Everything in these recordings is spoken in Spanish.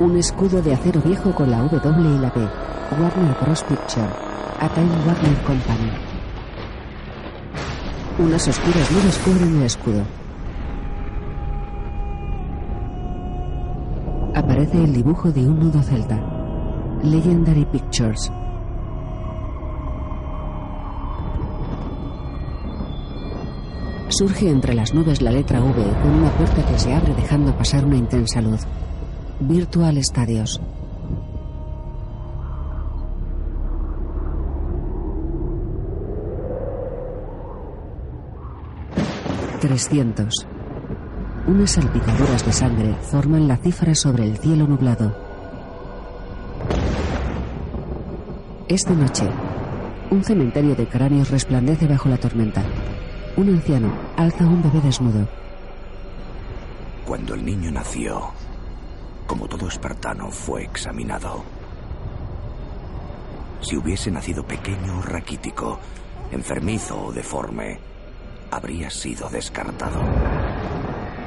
Un escudo de acero viejo con la W y la B. Warner Bros. Picture. A Time Warner Company. Unas oscuras nubes cubren el escudo. Aparece el dibujo de un nudo celta. Legendary Pictures. Surge entre las nubes la letra V con una puerta que se abre dejando pasar una intensa luz. Virtual Stadios. Trescientos. Unas salpicaduras de sangre forman la cifra sobre el cielo nublado. Es de noche. Un cementerio de cráneos resplandece bajo la tormenta. Un anciano alza un bebé desnudo. Cuando el niño nació, como todo espartano, fue examinado. Si hubiese nacido pequeño o raquítico, enfermizo o deforme, habría sido descartado.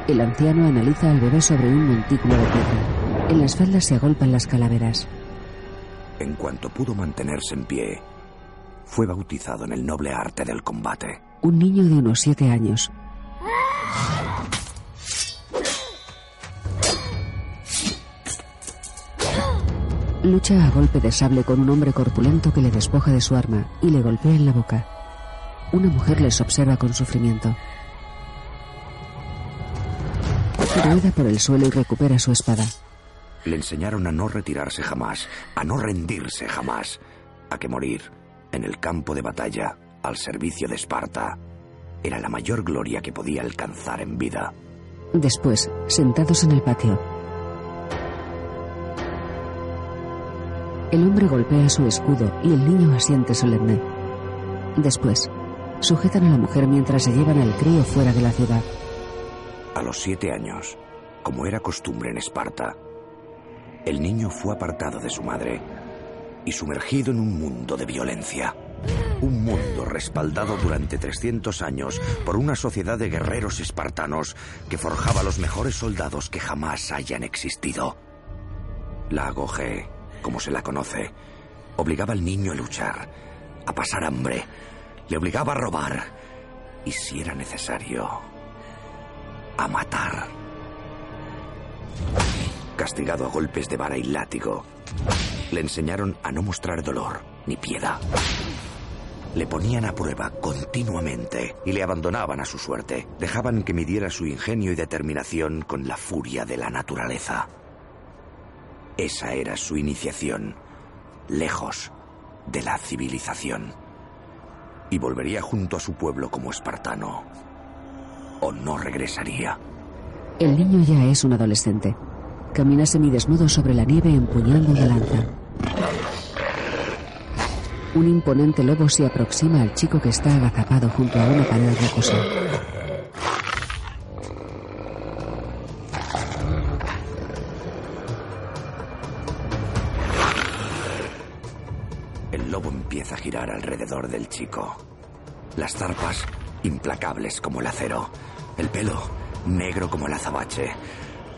El anciano analiza al bebé sobre un montículo de piedra. En las faldas se agolpan las calaveras. En cuanto pudo mantenerse en pie, fue bautizado en el noble arte del combate. Un niño de unos siete años. Lucha a golpe de sable con un hombre corpulento que le despoja de su arma y le golpea en la boca. Una mujer les observa con sufrimiento. Rueda por el suelo y recupera su espada. Le enseñaron a no retirarse jamás, a no rendirse jamás, a que morir en el campo de batalla al servicio de Esparta era la mayor gloria que podía alcanzar en vida. Después, sentados en el patio. El hombre golpea su escudo y el niño asiente solemne. Después, sujetan a la mujer mientras se llevan al crío fuera de la ciudad. A los siete años, como era costumbre en Esparta, el niño fue apartado de su madre y sumergido en un mundo de violencia. Un mundo respaldado durante 300 años por una sociedad de guerreros espartanos que forjaba los mejores soldados que jamás hayan existido. La agoge, como se la conoce, obligaba al niño a luchar, a pasar hambre, le obligaba a robar y, si era necesario, a matar. Castigado a golpes de vara y látigo, le enseñaron a no mostrar dolor ni piedad. Le ponían a prueba continuamente y le abandonaban a su suerte. Dejaban que midiera su ingenio y determinación con la furia de la naturaleza. Esa era su iniciación, lejos de la civilización. Y volvería junto a su pueblo como espartano. O no regresaría. El niño ya es un adolescente. Camina semidesnudo sobre la nieve empuñando una lanza. Un imponente lobo se aproxima al chico que está agazapado junto a una pared rocosa. Girar alrededor del chico. Las zarpas, implacables como el acero. El pelo, negro como el azabache.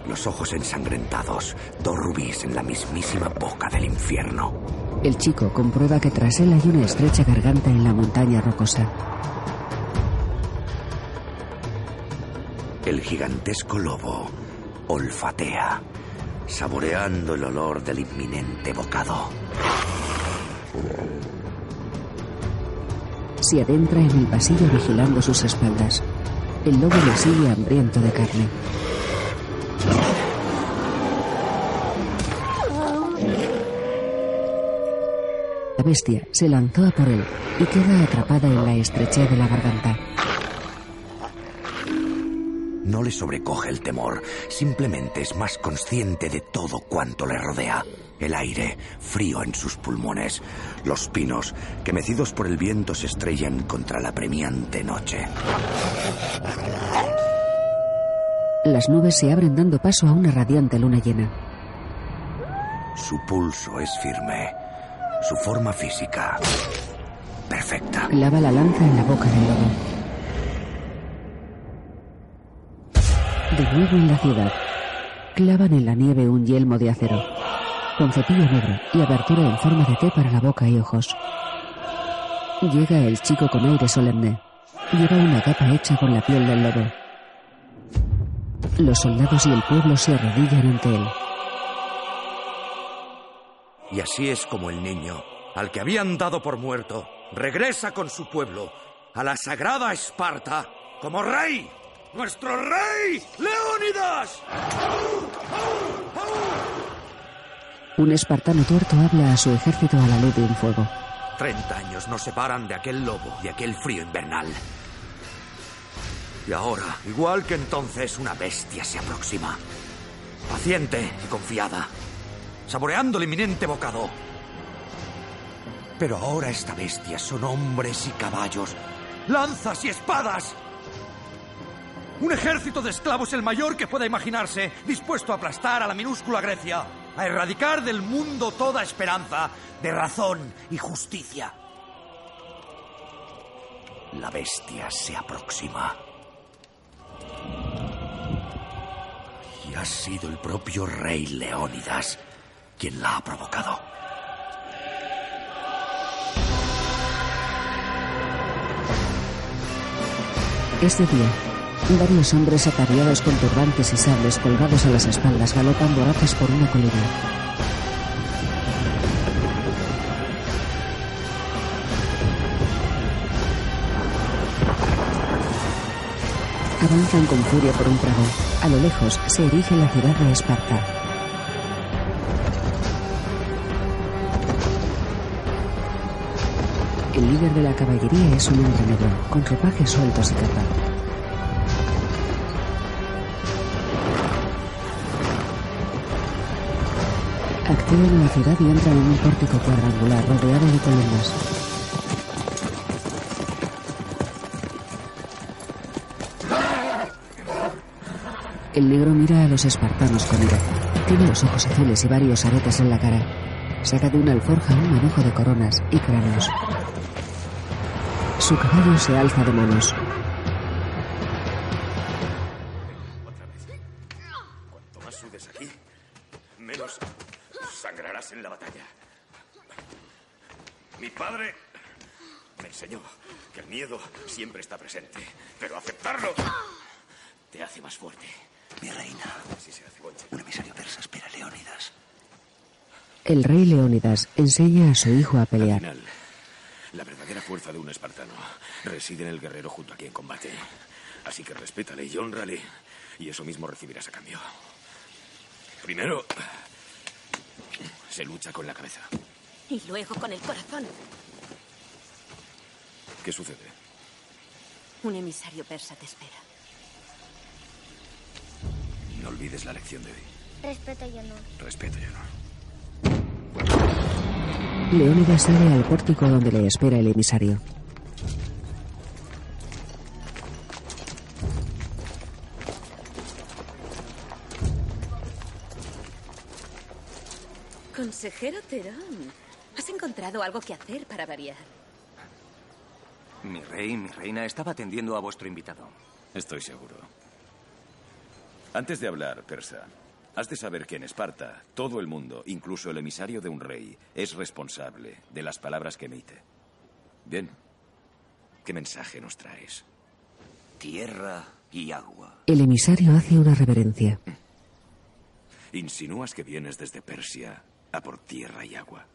Los ojos ensangrentados, dos rubíes en la mismísima boca del infierno. El chico comprueba que tras él hay una estrecha garganta en la montaña rocosa. El gigantesco lobo olfatea, saboreando el olor del inminente bocado. Se adentra en el pasillo vigilando sus espaldas. El lobo le sigue hambriento de carne. La bestia se lanzó a por él y queda atrapada en la estrechez de la garganta. No le sobrecoge el temor, simplemente es más consciente de todo cuanto le rodea. El aire, frío en sus pulmones, los pinos, que mecidos por el viento se estrellan contra la premiante noche. Las nubes se abren dando paso a una radiante luna llena. Su pulso es firme, su forma física perfecta. Clava la lanza en la boca del lobo. De nuevo en la ciudad. Clavan en la nieve un yelmo de acero, con cepillo negro y abertura en forma de T para la boca y ojos. Llega el chico con aire solemne. Lleva una capa hecha con la piel del lobo. Los soldados y el pueblo se arrodillan ante él. Y así es como el niño, al que habían dado por muerto, regresa con su pueblo a la sagrada Esparta como rey. ¡Nuestro rey, Leónidas! Un espartano tuerto habla a su ejército a la luz de un fuego. Treinta años nos separan de aquel lobo y aquel frío invernal. Y ahora, igual que entonces, una bestia se aproxima. Paciente y confiada, saboreando el inminente bocado. Pero ahora esta bestia son hombres y caballos, lanzas y espadas. Un ejército de esclavos el mayor que pueda imaginarse, dispuesto a aplastar a la minúscula Grecia, a erradicar del mundo toda esperanza de razón y justicia. La bestia se aproxima. Y ha sido el propio rey Leónidas quien la ha provocado. Este día, varios hombres ataviados con turbantes y sables colgados a las espaldas galopan voraces por una colina. Avanzan con furia por un prado. A lo lejos se erige la ciudad de Esparta. El líder de la caballería es un hombre negro, con ropajes sueltos y capa. Activan la ciudad y entran en un pórtico cuadrangular rodeado de columnas. El negro mira a los espartanos con ira. Tiene los ojos azules y varios aretes en la cara. Saca de una alforja un manojo de coronas y cráneos. Su caballo se alza de manos. El rey Leónidas enseña a su hijo a Al pelear. final, la verdadera fuerza de un espartano reside en el guerrero junto a quien combate. Así que respétale y honrale, y eso mismo recibirás a cambio. Primero, se lucha con la cabeza. Y luego con el corazón. ¿Qué sucede? Un emisario persa te espera. No olvides la lección de hoy. Respeto y honor. Respeto y honor. Leónidas sale al pórtico donde le espera el emisario. Consejero Terón, has encontrado algo que hacer para variar. Mi rey, mi reina, estaba atendiendo a vuestro invitado. Estoy seguro. Antes de hablar, persa, has de saber que en Esparta todo el mundo, incluso el emisario de un rey, es responsable de las palabras que emite. Bien. ¿Qué mensaje nos traes? Tierra y agua. El emisario hace una reverencia. Insinúas que vienes desde Persia a por tierra y agua.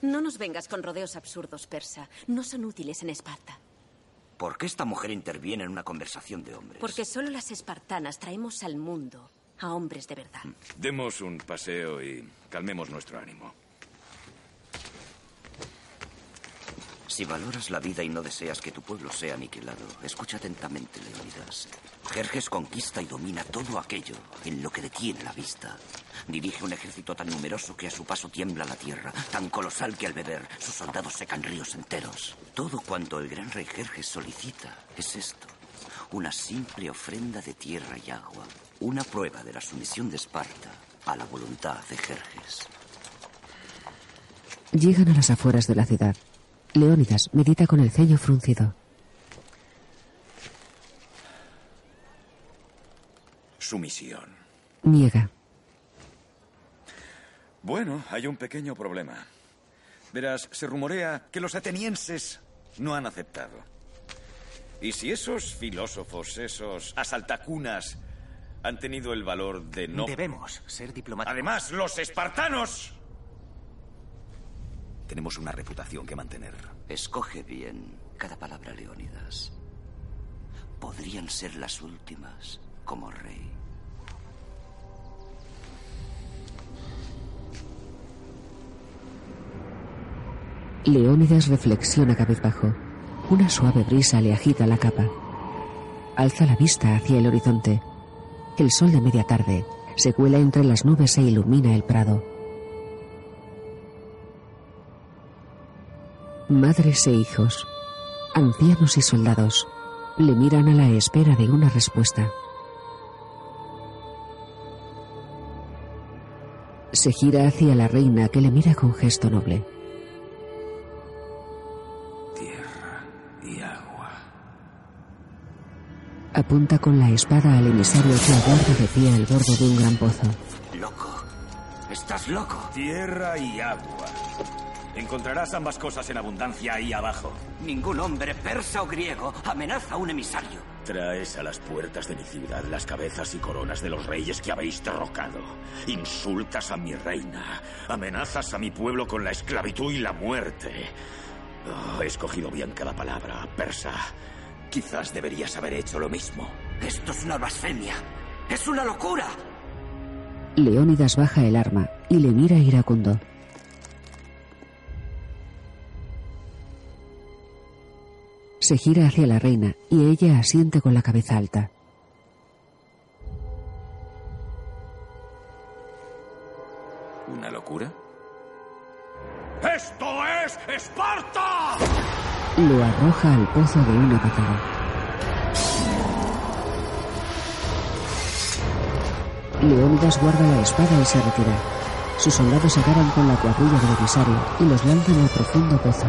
No nos vengas con rodeos absurdos, persa. No son útiles en Esparta. ¿Por qué esta mujer interviene en una conversación de hombres? Porque solo las espartanas traemos al mundo a hombres de verdad. Demos un paseo y calmemos nuestro ánimo. Si valoras la vida y no deseas que tu pueblo sea aniquilado, escucha atentamente, Leonidas. Jerjes conquista y domina todo aquello en lo que detiene la vista. Dirige un ejército tan numeroso que a su paso tiembla la tierra, tan colosal que al beber sus soldados secan ríos enteros. Todo cuanto el gran rey Jerjes solicita es esto. Una simple ofrenda de tierra y agua. Una prueba de la sumisión de Esparta a la voluntad de Jerjes. Llegan a las afueras de la ciudad. Leónidas medita con el ceño fruncido. Sumisión. Niega. Bueno, hay un pequeño problema. Verás, se rumorea que los atenienses no han aceptado. Y si esos filósofos, esos asaltacunas, han tenido el valor de no... Debemos ser diplomáticos. Además, los espartanos... Tenemos una reputación que mantener. Escoge bien cada palabra, Leónidas. Podrían ser las últimas como rey. Leónidas reflexiona cabizbajo. Una suave brisa le agita la capa. Alza la vista hacia el horizonte. El sol de media tarde se cuela entre las nubes e ilumina el prado. Madres e hijos, ancianos y soldados, le miran a la espera de una respuesta. Se gira hacia la reina que le mira con gesto noble. Apunta con la espada al emisario que aguarda de pie al borde de un gran pozo. Loco. Estás loco. Tierra y agua. Encontrarás ambas cosas en abundancia ahí abajo. Ningún hombre persa o griego amenaza a un emisario. Traes a las puertas de mi ciudad las cabezas y coronas de los reyes que habéis derrocado. Insultas a mi reina. Amenazas a mi pueblo con la esclavitud y la muerte. Oh, he escogido bien cada palabra, persa. Quizás deberías haber hecho lo mismo. Esto es una blasfemia. Es una locura. Leónidas baja el arma y le mira iracundo. Se gira hacia la reina y ella asiente con la cabeza alta. ¿Una locura? ¡Esto es Esparta! Lo arroja al pozo de una patada. Leónidas guarda la espada y se retira. Sus soldados agarran con la cuadrilla del emisario y los lanzan al profundo pozo.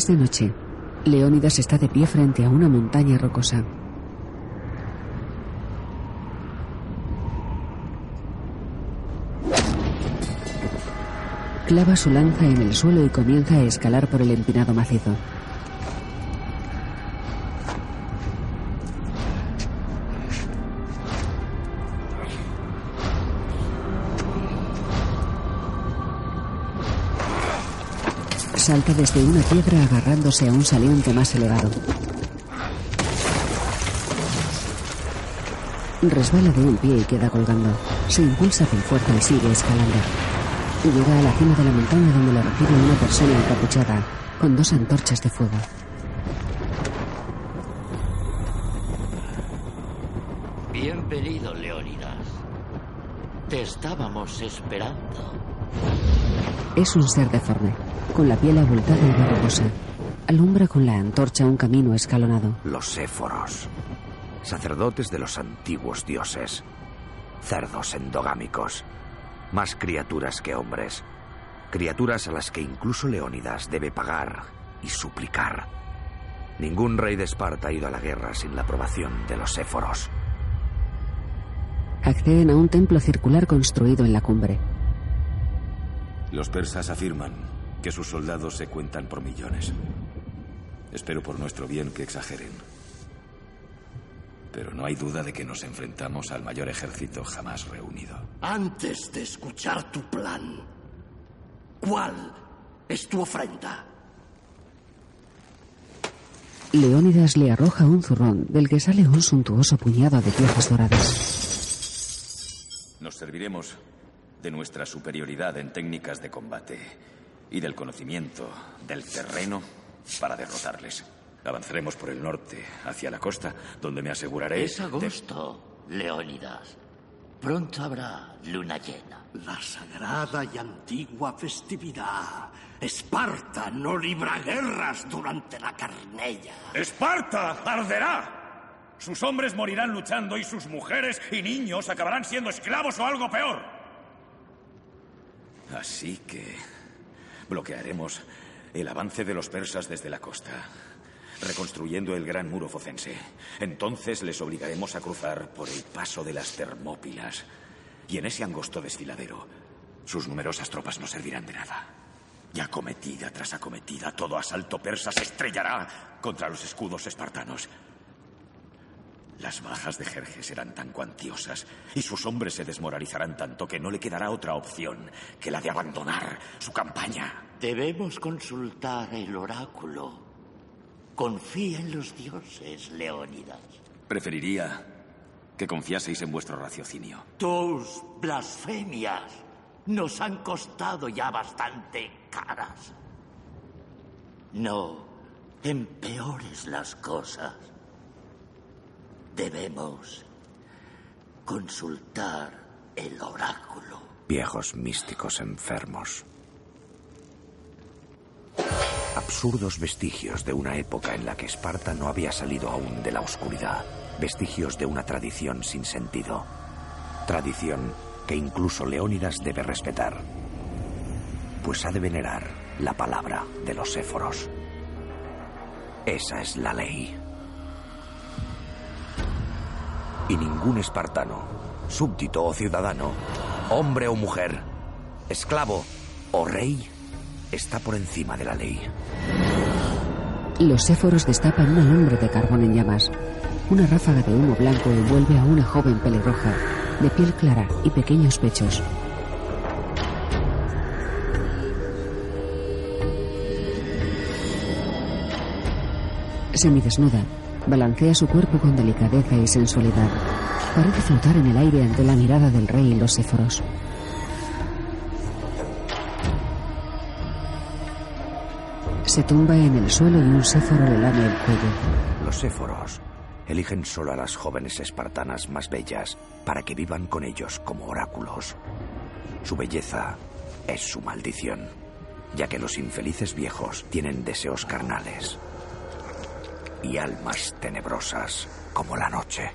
Es de noche. Leónidas está de pie frente a una montaña rocosa. Clava su lanza en el suelo y comienza a escalar por el empinado macizo. Salta desde una piedra agarrándose a un saliente más elevado. Resbala de un pie y queda colgando. Se impulsa con fuerza y sigue escalando. Llega a la cima de la montaña donde lo recibe una persona encapuchada con dos antorchas de fuego. Bienvenido, Leónidas. Te estábamos esperando. Es un ser deforme, con la piel abultada y verrugosa. Alumbra con la antorcha un camino escalonado. Los éforos, sacerdotes de los antiguos dioses, cerdos endogámicos, más criaturas que hombres, criaturas a las que incluso Leónidas debe pagar y suplicar. Ningún rey de Esparta ha ido a la guerra sin la aprobación de los éforos. Acceden a un templo circular construido en la cumbre. Los persas afirman que sus soldados se cuentan por millones. Espero por nuestro bien que exageren. Pero no hay duda de que nos enfrentamos al mayor ejército jamás reunido. Antes de escuchar tu plan, ¿cuál es tu ofrenda? Leónidas le arroja un zurrón del que sale un suntuoso puñado de piezas doradas. Nos serviremos de nuestra superioridad en técnicas de combate y del conocimiento del terreno para derrotarles. Avanzaremos por el norte, hacia la costa, donde me aseguraré... Es agosto, Leónidas. Pronto habrá luna llena. La sagrada y antigua festividad. Esparta no libra guerras durante la carnella. ¡Esparta arderá! Sus hombres morirán luchando y sus mujeres y niños acabarán siendo esclavos o algo peor. Así que bloquearemos el avance de los persas desde la costa, reconstruyendo el gran muro focense. Entonces les obligaremos a cruzar por el paso de las Termópilas. Y en ese angosto desfiladero, sus numerosas tropas no servirán de nada. Y acometida tras acometida, todo asalto persa se estrellará contra los escudos espartanos. Las bajas de Jerjes serán tan cuantiosas y sus hombres se desmoralizarán tanto que no le quedará otra opción que la de abandonar su campaña. Debemos consultar el oráculo. Confía en los dioses, Leónidas. Preferiría que confiaseis en vuestro raciocinio. Tus blasfemias nos han costado ya bastante caras. No empeores las cosas. Debemos consultar el oráculo. Viejos místicos enfermos. Absurdos vestigios de una época en la que Esparta no había salido aún de la oscuridad. Vestigios de una tradición sin sentido. Tradición que incluso Leónidas debe respetar. Pues ha de venerar la palabra de los éforos. Esa es la ley. Y ningún espartano, súbdito o ciudadano, hombre o mujer, esclavo o rey, está por encima de la ley. Los éforos destapan una lumbre de carbón en llamas. Una ráfaga de humo blanco envuelve a una joven pelirroja, de piel clara y pequeños pechos. Semidesnuda, balancea su cuerpo con delicadeza y sensualidad. Parece flotar en el aire ante la mirada del rey y los éforos. Se tumba en el suelo y un séforo le lame el cuello. Los éforos eligen solo a las jóvenes espartanas más bellas para que vivan con ellos como oráculos. Su belleza es su maldición, ya que los infelices viejos tienen deseos carnales y almas tenebrosas como la noche.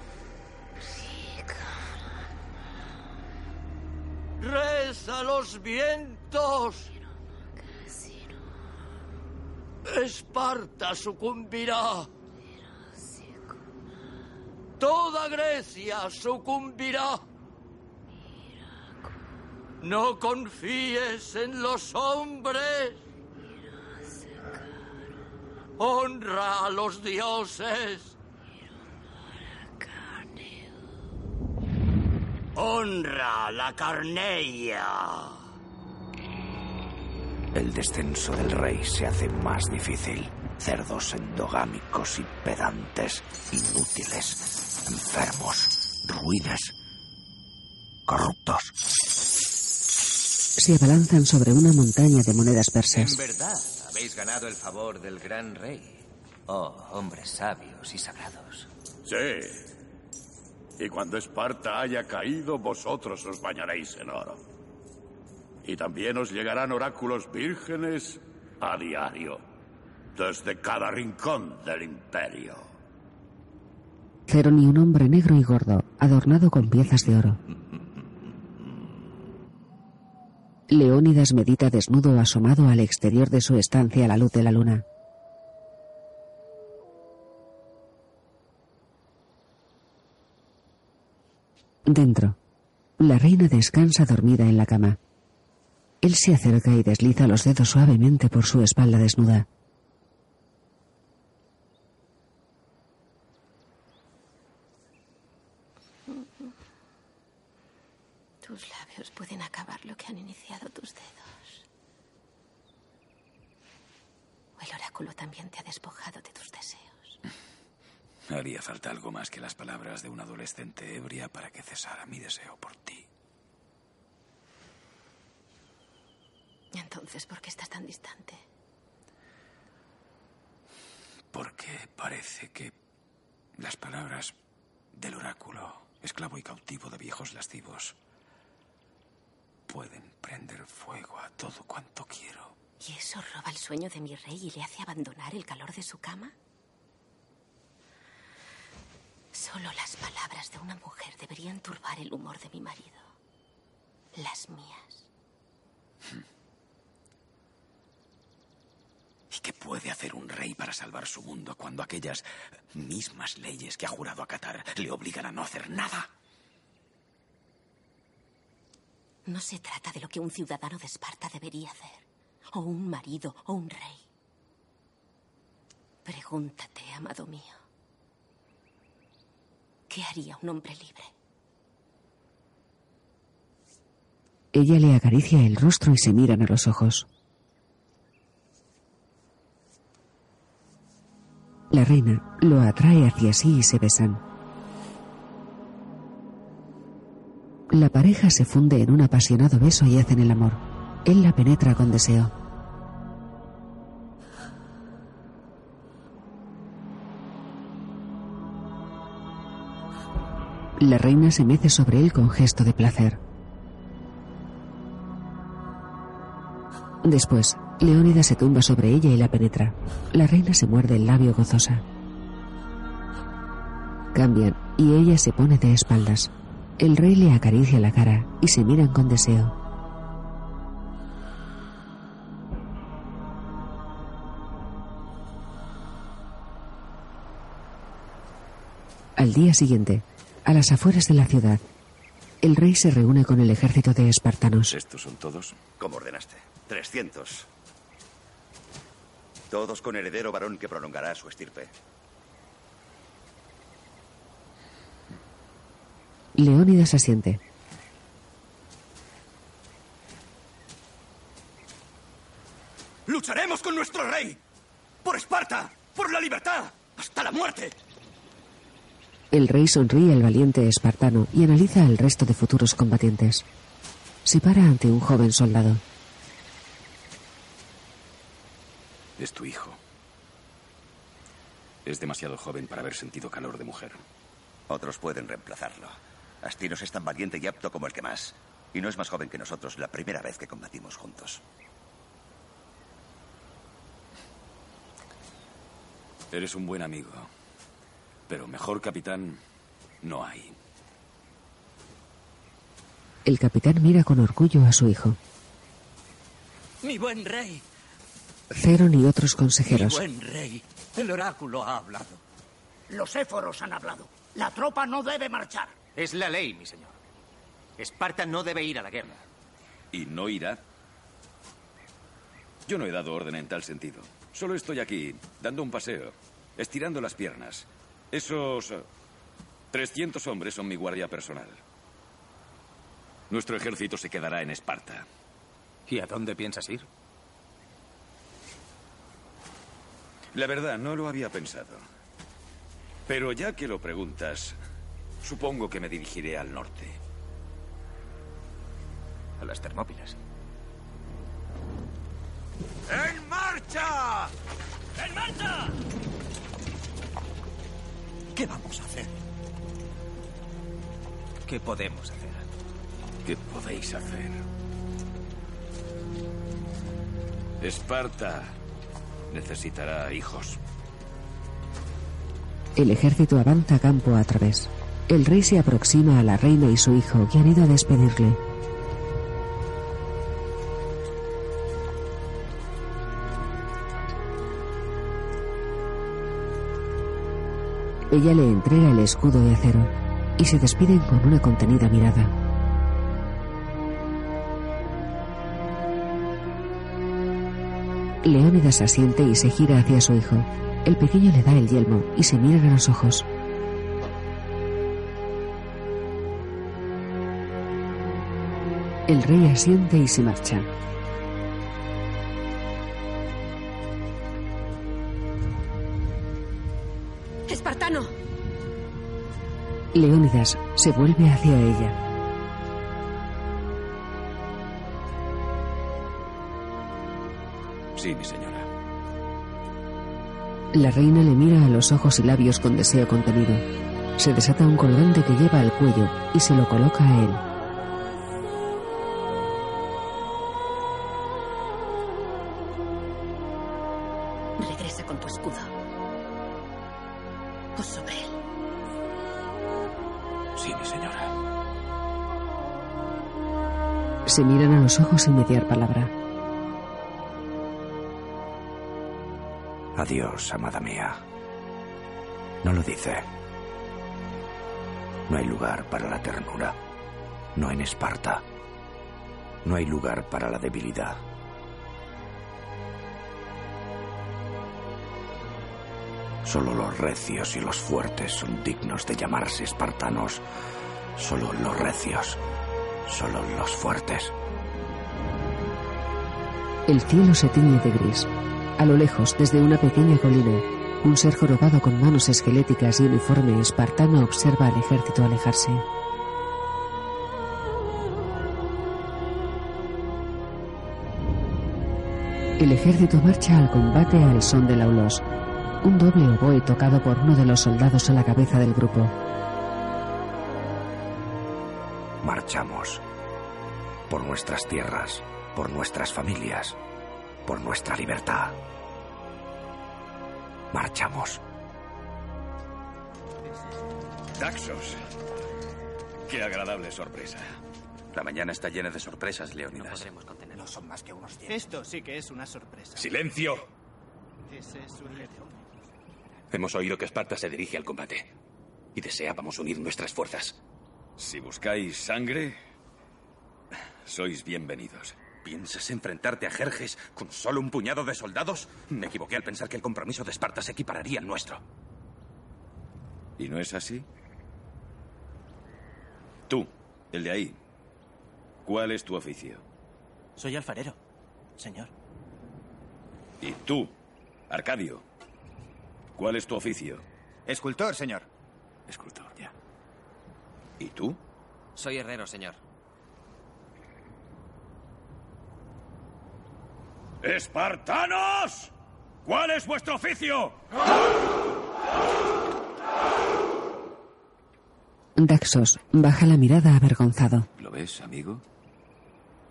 ¡Reza los vientos! Esparta sucumbirá. Toda Grecia sucumbirá. No confíes en los hombres. Honra a los dioses. Honra a la carneia. El descenso del rey se hace más difícil. Cerdos endogámicos y pedantes, inútiles, enfermos, ruines, corruptos. Se abalanzan sobre una montaña de monedas En persas. verdad, habéis ganado el favor del gran rey. Oh, hombres sabios y sagrados. Sí. Y cuando Esparta haya caído, vosotros os bañaréis en oro. Y también os llegarán oráculos vírgenes a diario, desde cada rincón del imperio. Cerón y un hombre negro y gordo, adornado con piezas de oro. Leónidas medita desnudo asomado al exterior de su estancia a la luz de la luna. Dentro, la reina descansa dormida en la cama. Él se acerca y desliza los dedos suavemente por su espalda desnuda. Pueden acabar lo que han iniciado tus dedos. O el oráculo también te ha despojado de tus deseos. Haría falta algo más que las palabras de una adolescente ebria para que cesara mi deseo por ti. Entonces, ¿por qué estás tan distante? Porque parece que las palabras del oráculo, esclavo y cautivo de viejos lascivos, pueden prender fuego a todo cuanto quiero. ¿Y eso roba el sueño de mi rey y le hace abandonar el calor de su cama? Solo las palabras de una mujer deberían turbar el humor de mi marido. Las mías. ¿Y qué puede hacer un rey para salvar su mundo cuando aquellas mismas leyes que ha jurado acatar le obligan a no hacer nada? No se trata de lo que un ciudadano de Esparta debería hacer, o un marido, o un rey. Pregúntate, amado mío, ¿qué haría un hombre libre? Ella le acaricia el rostro y se miran a los ojos. La reina lo atrae hacia sí y se besan. La pareja se funde en un apasionado beso y hacen el amor. Él la penetra con deseo. La reina se mece sobre él con gesto de placer. Después, Leónida se tumba sobre ella y la penetra. La reina se muerde el labio gozosa. Cambian y ella se pone de espaldas. El rey le acaricia la cara y se miran con deseo. Al día siguiente, a las afueras de la ciudad, el rey se reúne con el ejército de espartanos. ¿Estos son todos? Como ordenaste. 300. Todos con heredero varón que prolongará su estirpe. Leónidas asiente. Lucharemos con nuestro rey. Por Esparta. Por la libertad. Hasta la muerte. El rey sonríe al valiente espartano y analiza al resto de futuros combatientes. Se para ante un joven soldado. Es tu hijo. Es demasiado joven para haber sentido calor de mujer. Otros pueden reemplazarlo. Astinos es tan valiente y apto como el que más. Y no es más joven que nosotros la primera vez que combatimos juntos. Eres un buen amigo. Pero mejor capitán no hay. El capitán mira con orgullo a su hijo. Mi buen rey. Ceron y otros consejeros. Mi buen rey. El oráculo ha hablado. Los éforos han hablado. La tropa no debe marchar. Es la ley, mi señor. Esparta no debe ir a la guerra. ¿Y no irá? Yo no he dado orden en tal sentido. Solo estoy aquí, dando un paseo, estirando las piernas. Esos... eh, 300 hombres son mi guardia personal. Nuestro ejército se quedará en Esparta. ¿Y a dónde piensas ir? La verdad, no lo había pensado. Pero ya que lo preguntas, supongo que me dirigiré al norte. A las Termópilas. ¡En marcha! ¡En marcha! ¿Qué vamos a hacer? ¿Qué podemos hacer? ¿Qué podéis hacer? Esparta necesitará hijos. El ejército avanza campo a través. El rey se aproxima a la reina y su hijo que han ido a despedirle. Ella le entrega el escudo de acero y se despiden con una contenida mirada. Leónidas asiente y se gira hacia su hijo. El pequeño le da el yelmo y se miran a los ojos. El rey asiente y se marcha. ¡Espartano! Leónidas se vuelve hacia ella. Sí, mi señora. La reina le mira a los ojos y labios con deseo contenido. Se desata un colgante que lleva al cuello y se lo coloca a él. Se miran a los ojos sin mediar palabra. Adiós, amada mía. No lo dice. No hay lugar para la ternura. No en Esparta. No hay lugar para la debilidad. Solo los recios y los fuertes son dignos de llamarse espartanos. Solo los recios. Solo los fuertes. El cielo se tiñe de gris. A lo lejos, desde una pequeña colina, un ser jorobado con manos esqueléticas y uniforme espartano observa al ejército alejarse. El ejército marcha al combate al son de laulos, un doble oboe tocado por uno de los soldados a la cabeza del grupo. Marchamos. Por nuestras tierras, por nuestras familias, por nuestra libertad. Marchamos. Daxos. Qué agradable sorpresa. La mañana está llena de sorpresas, Leonidas. No son más que unos diez. Esto sí que es una sorpresa. ¡Silencio! Ese es un león. Hemos oído que Esparta se dirige al combate. Y deseábamos unir nuestras fuerzas. Si buscáis sangre, sois bienvenidos. ¿Piensas enfrentarte a Jerjes con solo un puñado de soldados? Me equivoqué al pensar que el compromiso de Esparta se equipararía al nuestro. ¿Y no es así? Tú, el de ahí. ¿Cuál es tu oficio? Soy alfarero, señor. ¿Y tú, Arcadio? ¿Cuál es tu oficio? Escultor, señor. Escultor, ya. ¿Y tú? Soy herrero, señor. ¡Espartanos! ¿Cuál es vuestro oficio? Daxos baja la mirada avergonzado. ¿Lo ves, amigo?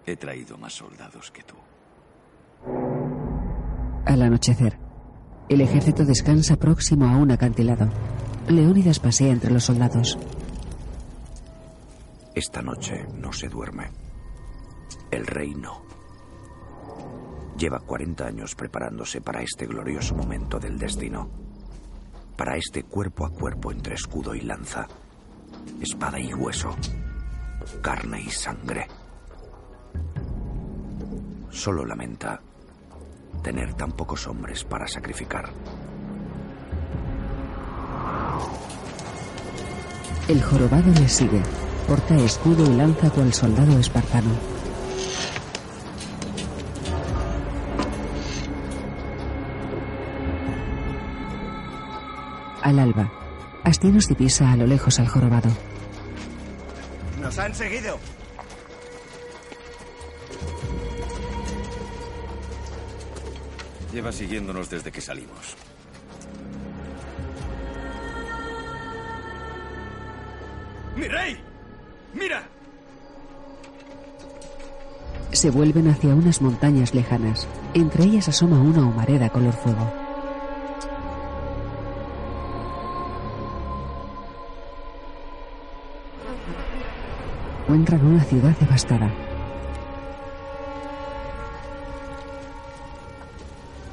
He traído más soldados que tú. Al anochecer, el ejército descansa próximo a un acantilado. Leónidas pasea entre los soldados. Esta noche no se duerme. El rey no. Lleva 40 años preparándose para este glorioso momento del destino. Para este cuerpo a cuerpo entre escudo y lanza. Espada y hueso. Carne y sangre. Solo lamenta tener tan pocos hombres para sacrificar. El jorobado le sigue. Porta escudo y lanza cual soldado espartano. Al alba, Astinos divisa a lo lejos al jorobado. Nos han seguido. Lleva siguiéndonos desde que salimos. ¡Mi rey! ¡Mira! Se vuelven hacia unas montañas lejanas. Entre ellas asoma una humareda color fuego. Encuentran una ciudad devastada.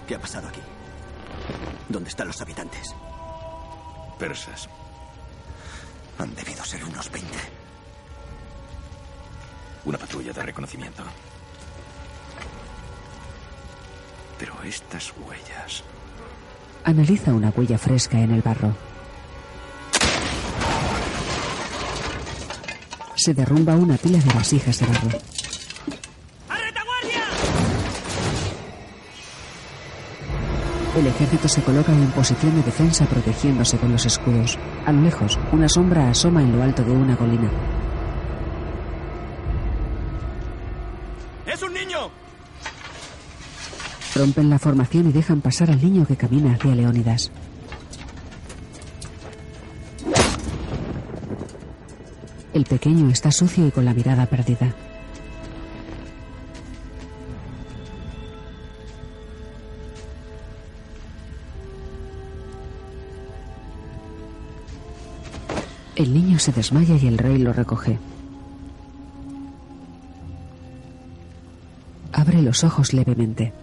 ¿Qué ha pasado aquí? ¿Dónde están los habitantes? Persas. Han debido ser unos 20. Una patrulla de reconocimiento. Pero estas huellas. Analiza una huella fresca en el barro. Se derrumba una pila de vasijas de barro. El ejército se coloca en posición de defensa protegiéndose con los escudos. A lo lejos, una sombra asoma en lo alto de una colina. Rompen la formación y dejan pasar al niño que camina hacia Leónidas. El pequeño está sucio y con la mirada perdida. El niño se desmaya y el rey lo recoge. Abre los ojos levemente.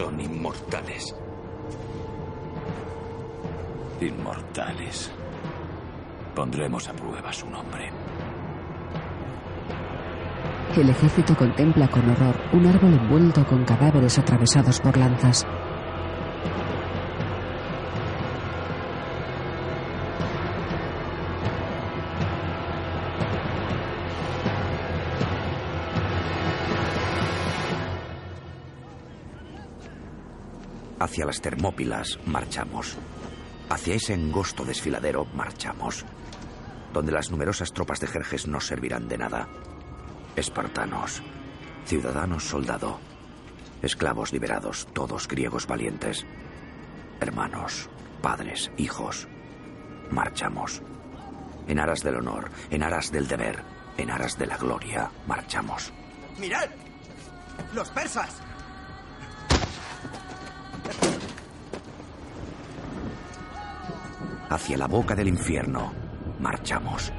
Son inmortales. Inmortales. Pondremos a prueba su nombre. El ejército contempla con horror un árbol envuelto con cadáveres atravesados por lanzas. Hacia las Termópilas marchamos. Hacia ese angosto desfiladero marchamos. Donde las numerosas tropas de Jerjes no servirán de nada. Espartanos, ciudadanos soldado, esclavos liberados, todos griegos valientes. Hermanos, padres, hijos. Marchamos. En aras del honor, en aras del deber, en aras de la gloria, marchamos. ¡Mirad! ¡Los persas! Hacia la boca del infierno, marchamos.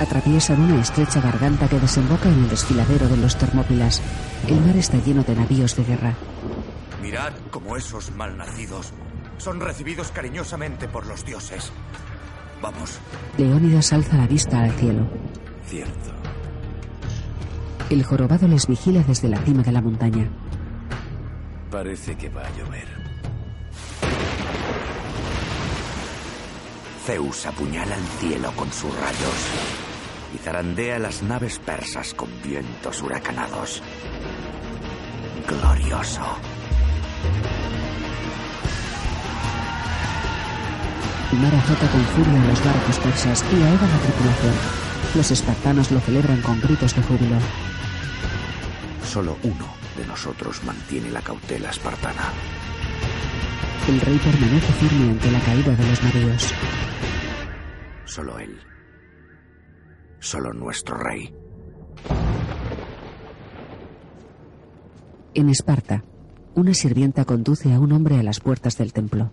Atraviesan una estrecha garganta que desemboca en el desfiladero de los Termópilas. El mar está lleno de navíos de guerra. Mirad cómo esos malnacidos son recibidos cariñosamente por los dioses. Vamos. Leónidas alza la vista al cielo. Cierto. El jorobado les vigila desde la cima de la montaña. Parece que va a llover. Zeus apuñala el cielo con sus rayos y zarandea las naves persas con vientos huracanados. Glorioso. El mar azota con furia a los barcos persas y ahoga la tripulación. Los espartanos lo celebran con gritos de júbilo. Solo uno de nosotros mantiene la cautela espartana. El rey permanece firme ante la caída de los navíos. Solo él. Solo nuestro rey. En Esparta, una sirvienta conduce a un hombre a las puertas del templo.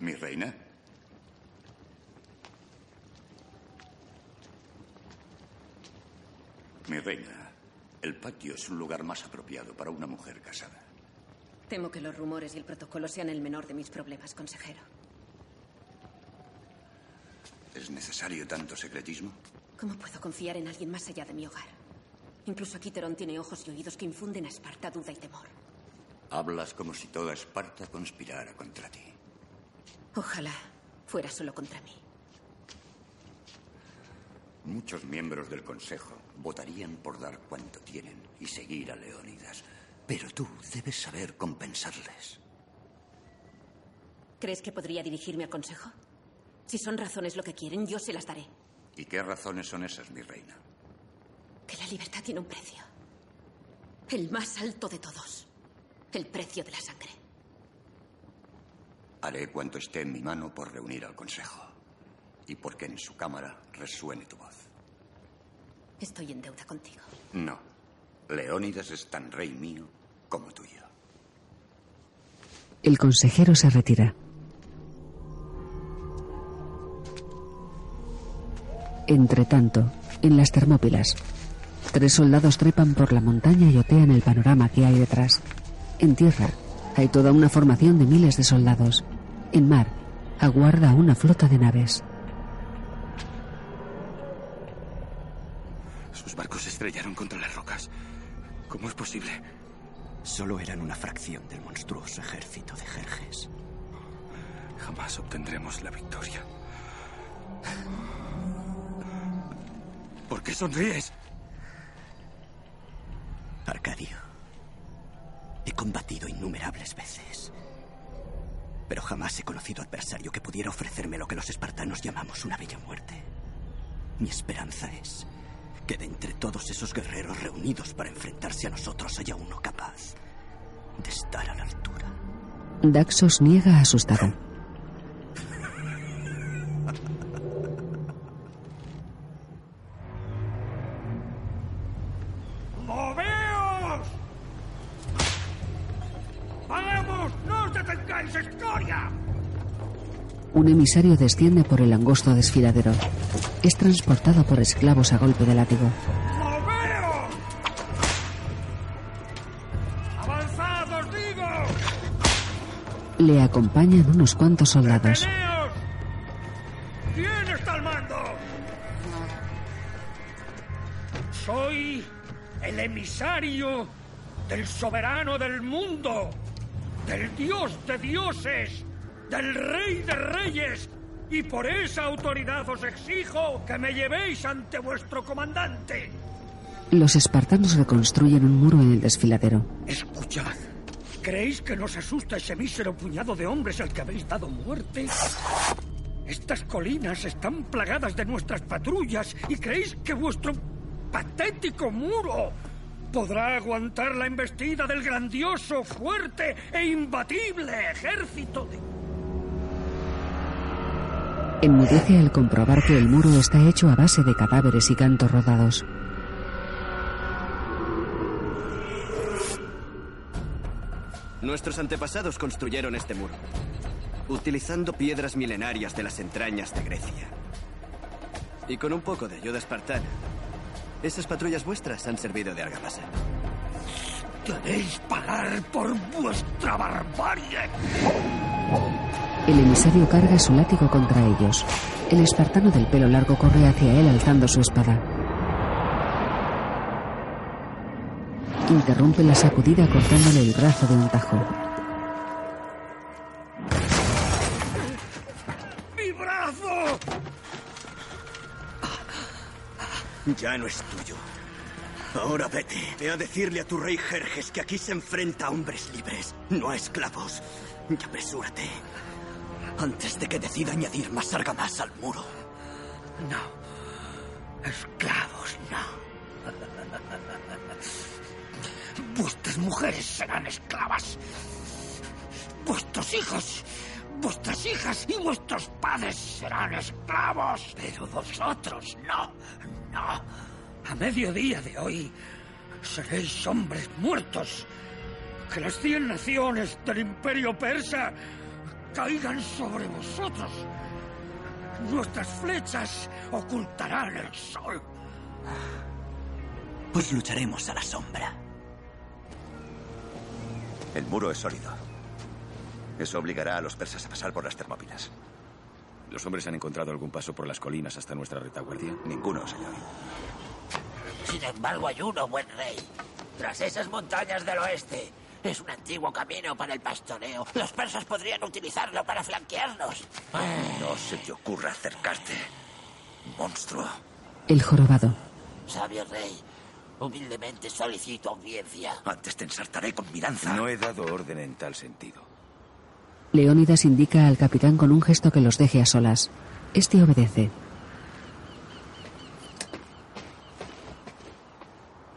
¿Mi reina? Mi reina, el patio es un lugar más apropiado para una mujer casada. Temo que los rumores y el protocolo sean el menor de mis problemas, consejero. ¿Es necesario tanto secretismo? ¿Cómo puedo confiar en alguien más allá de mi hogar? Incluso Aquiterón tiene ojos y oídos que infunden a Esparta duda y temor. Hablas como si toda Esparta conspirara contra ti. Ojalá fuera solo contra mí. Muchos miembros del Consejo votarían por dar cuanto tienen y seguir a Leónidas. Pero tú debes saber compensarles. ¿Crees que podría dirigirme al consejo? Si son razones lo que quieren, yo se las daré. ¿Y qué razones son esas, mi reina? Que la libertad tiene un precio. El más alto de todos. El precio de la sangre. Haré cuanto esté en mi mano por reunir al Consejo. Y porque en su cámara resuene tu voz. Estoy en deuda contigo. No. Leónidas es tan rey mío como tuyo. El consejero se retira. Entre tanto, en las Termópilas, tres soldados trepan por la montaña y otean el panorama que hay detrás. En tierra, hay toda una formación de miles de soldados. En mar, aguarda una flota de naves. Estrellaron contra las rocas. ¿Cómo es posible? Solo eran una fracción del monstruoso ejército de Jerjes. Jamás obtendremos la victoria. ¿Por qué sonríes? Arcadio, he combatido innumerables veces, pero jamás he conocido adversario que pudiera ofrecerme lo que los espartanos llamamos una bella muerte. Mi esperanza es que de entre todos esos guerreros reunidos para enfrentarse a nosotros haya uno capaz de estar a la altura. Daxos niega asustado. ¡Moveos! ¡Vamos! ¡No os detengáis, escoria! Un emisario desciende por el angosto desfiladero. Es transportado por esclavos a golpe de látigo. ¡Moveos! ¡Avanzad, os digo! Le acompañan unos cuantos soldados. ¿Quién está al mando? Soy el emisario del soberano del mundo, del dios de dioses, del rey de reyes, y por esa autoridad os exijo que me llevéis ante vuestro comandante. Los espartanos reconstruyen un muro en el desfiladero. Escuchad. ¿Creéis que nos asusta ese mísero puñado de hombres al que habéis dado muerte? Estas colinas están plagadas de nuestras patrullas y creéis que vuestro patético muro podrá aguantar la embestida del grandioso, fuerte e imbatible ejército de... Enmudece al comprobar que el muro está hecho a base de cadáveres y cantos rodados. Nuestros antepasados construyeron este muro, utilizando piedras milenarias de las entrañas de Grecia. Y con un poco de ayuda espartana, esas patrullas vuestras han servido de argamasa. Queréis pagar por vuestra barbarie. El emisario carga su látigo contra ellos. El espartano del pelo largo corre hacia él alzando su espada. Interrumpe la sacudida cortándole el brazo de un tajo. ¡Mi brazo! Ya no es tuyo. Ahora vete. Ve a decirle a tu rey Jerjes que aquí se enfrenta a hombres libres, no a esclavos. Y apresúrate. Antes de que decida añadir más argamasa al muro. No. Esclavos, no. Vuestras mujeres serán esclavas. Vuestros hijos, vuestras hijas y vuestros padres serán esclavos. Pero vosotros no, no. A mediodía de hoy seréis hombres muertos. Que las cien naciones del imperio persa caigan sobre vosotros. Nuestras flechas ocultarán el sol. Pues lucharemos a la sombra. El muro es sólido. Eso obligará a los persas a pasar por las termópilas. ¿Los hombres han encontrado algún paso por las colinas hasta nuestra retaguardia? Ninguno, señor. Sin embargo, hay uno, buen rey. Tras esas montañas del oeste. Es un antiguo camino para el pastoreo. Los persas podrían utilizarlo para flanquearnos. No se te ocurra acercarte, monstruo. El jorobado. Sabio rey, humildemente solicito audiencia. Antes te ensartaré con mi lanza. No he dado orden en tal sentido. Leónidas indica al capitán con un gesto que los deje a solas. Este obedece.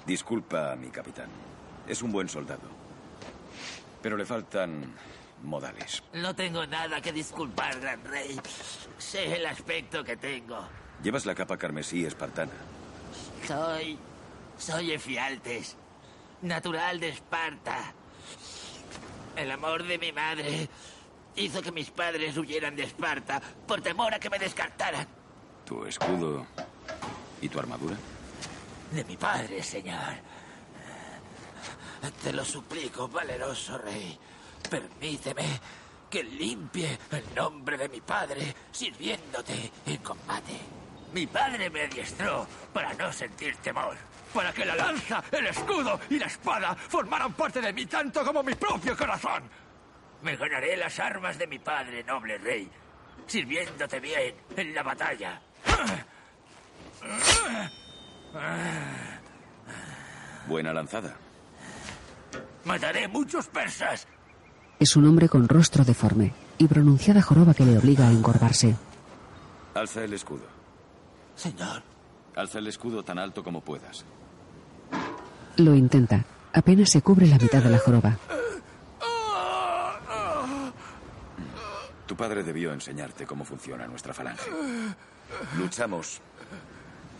Disculpa a mi capitán. Es un buen soldado. Pero le faltan modales. No tengo nada que disculpar, gran rey. Sé el aspecto que tengo. Llevas la capa carmesí espartana. Soy. Soy Efialtes. natural de Esparta. El amor de mi madre hizo que mis padres huyeran de Esparta por temor a que me descartaran. ¿Tu escudo y tu armadura? De mi padre, señor. Te lo suplico, valeroso rey. Permíteme que limpie el nombre de mi padre sirviéndote en combate. Mi padre me adiestró para no sentir temor. Para que la lanza, el escudo y la espada formaran parte de mí tanto como mi propio corazón. Me ganaré las armas de mi padre, noble rey, sirviéndote bien en la batalla. Buena lanzada. Mataré muchos persas. Es un hombre con rostro deforme y pronunciada joroba que le obliga a encorvarse. Alza el escudo. Señor. Alza el escudo tan alto como puedas. Lo intenta. Apenas se cubre la mitad de la joroba. Tu padre debió enseñarte cómo funciona nuestra falange. Luchamos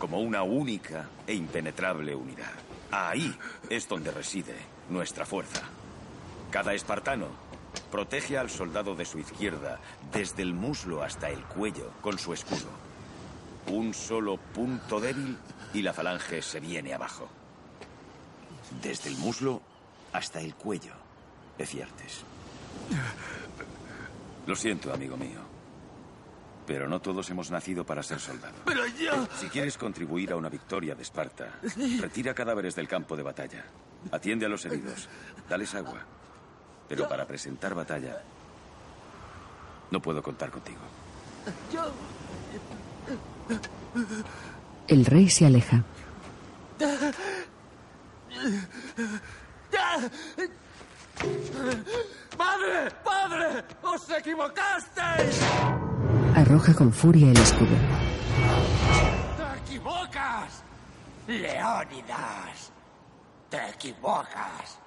como una única e impenetrable unidad. Ahí es donde reside nuestra fuerza. Cada espartano protege al soldado de su izquierda desde el muslo hasta el cuello con su escudo. Un solo punto débil y la falange se viene abajo. Desde el muslo hasta el cuello, Eciartes. Lo siento, amigo mío. Pero no todos hemos nacido para ser soldados. Pero yo... Si quieres contribuir a una victoria de Esparta, retira cadáveres del campo de batalla. Atiende a los heridos. Dales agua. Pero para presentar batalla, no puedo contar contigo. Yo... El rey se aleja. ¡Padre! ¡Padre! ¡Os equivocasteis! Arroja con furia el escudo. ¡Te equivocas! Leónidas. Te equivocas.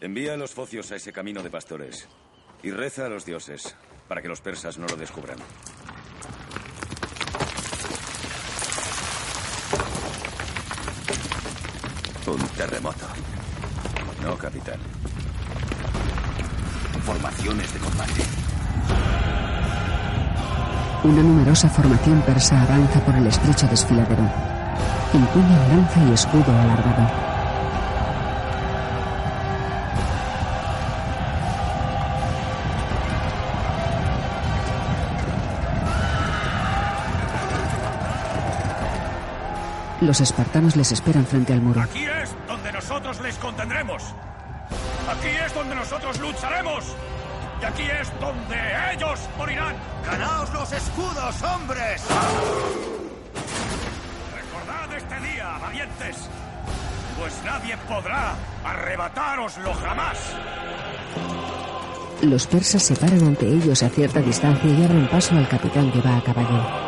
Envía a los focios a ese camino de pastores y reza a los dioses para que los persas no lo descubran. Un terremoto. No, capitán. Formaciones de combate. Una numerosa formación persa avanza por el estrecho desfiladero. Empuñan lanza y escudo alargado. Los espartanos les esperan frente al muro. Aquí es donde nosotros les contendremos. Aquí es donde nosotros lucharemos. Y aquí es donde ellos morirán. ¡Ganaos los escudos, hombres! Recordad este día, valientes. Pues nadie podrá arrebatároslo jamás. Los persas se paran ante ellos a cierta distancia y abren paso al capitán que va a caballo.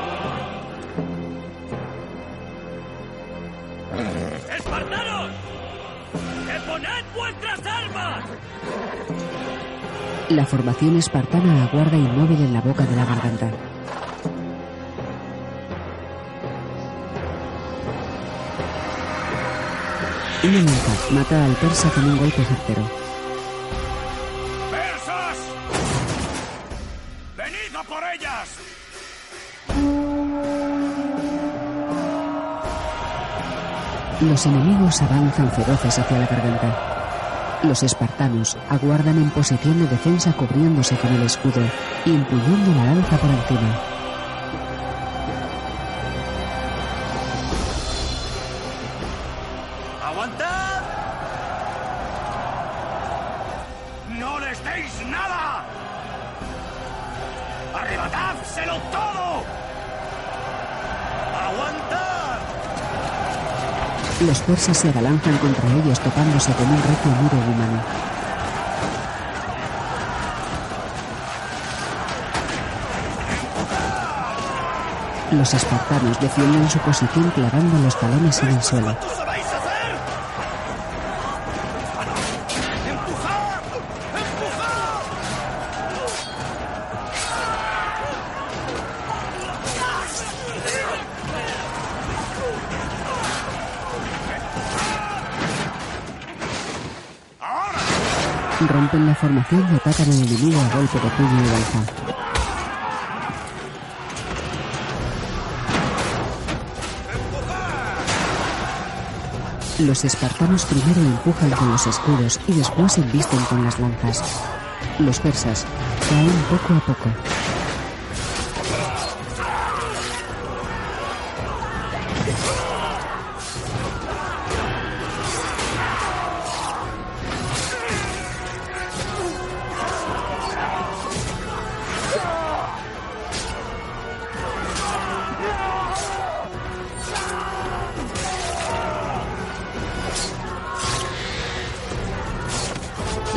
La formación espartana aguarda inmóvil en la boca de la garganta. Una monja mata al persa con un golpe certero. ¡Persas! ¡Venid a por ellas! Los enemigos avanzan feroces hacia la garganta. Los espartanos aguardan en posición de defensa cubriéndose con el escudo y empuñando la lanza por encima. Persas se abalanzan contra ellos topándose con un recio muro humano. Los espartanos defienden su posición clavando los talones en el suelo. Rompen la formación y atacan al enemigo a golpe de puño y lanza. Los espartanos primero empujan con los escudos y después embisten con las lanzas. Los persas caen poco a poco.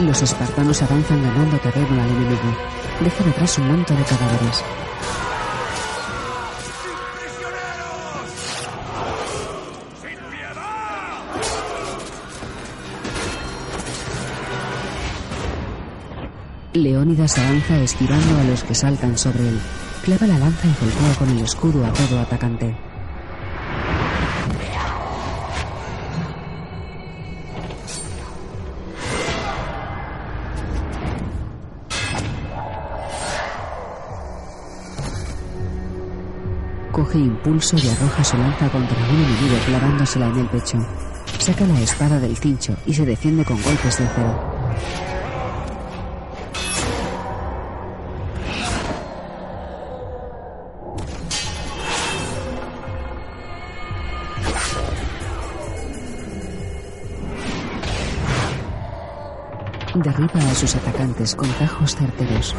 Los espartanos avanzan ganando terreno al enemigo. Deja detrás un manto de cadáveres. Leónidas avanza esquivando a los que saltan sobre él. Clava la lanza y golpea con el escudo a todo atacante. Impulso y arroja su lanza contra un enemigo clavándosela en el pecho. Saca la espada del cincho y se defiende con golpes de acero. Derriba a sus atacantes con tajos certeros.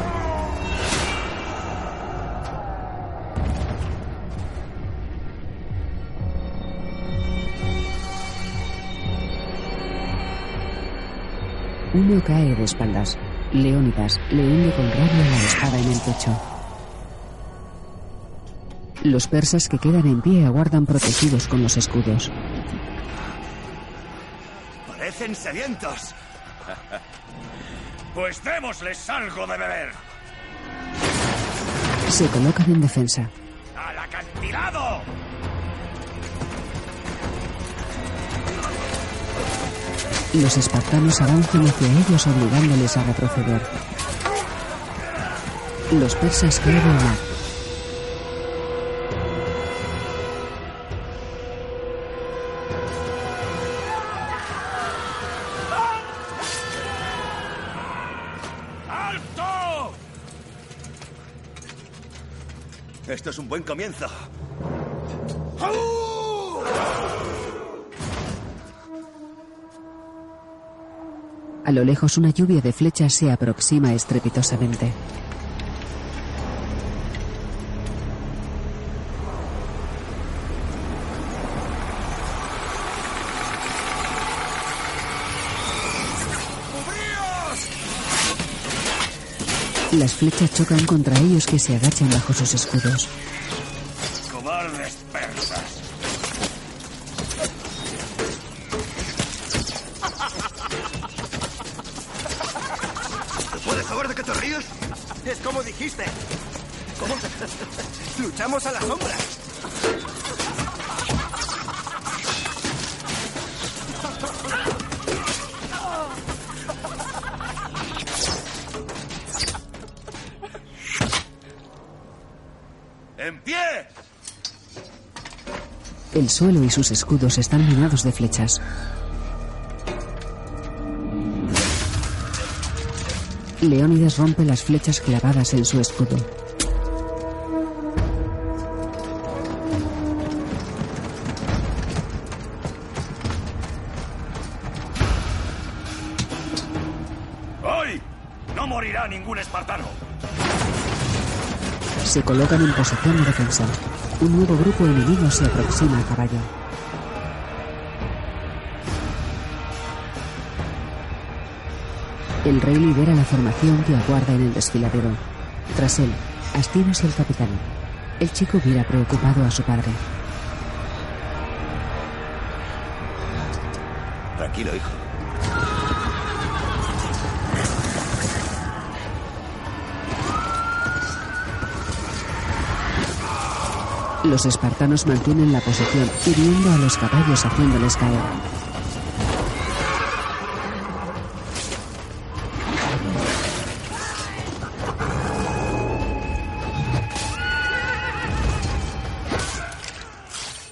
Cae de espaldas. Leónidas le hunde con rabia la espada en el pecho. Los persas que quedan en pie aguardan protegidos con los escudos. Parecen sedientos. Pues démosles algo de beber. Se colocan en defensa. ¡Al acantilado! Los espartanos avanzan hacia ellos obligándoles a retroceder. Los persas caen al mar. ¡Alto! Esto es un buen comienzo. A lo lejos una lluvia de flechas se aproxima estrepitosamente. Las flechas chocan contra ellos que se agachan bajo sus escudos. ¡En pie! El suelo y sus escudos están minados de flechas. Leónidas rompe las flechas clavadas en su escudo. Se colocan en posición de defensa. Un nuevo grupo enemigo se aproxima a caballo. El rey libera la formación que aguarda en el desfiladero. Tras él, Astinos y el capitán. El chico mira preocupado a su padre. Tranquilo, hijo. Los espartanos mantienen la posición, hiriendo a los caballos haciéndoles caer.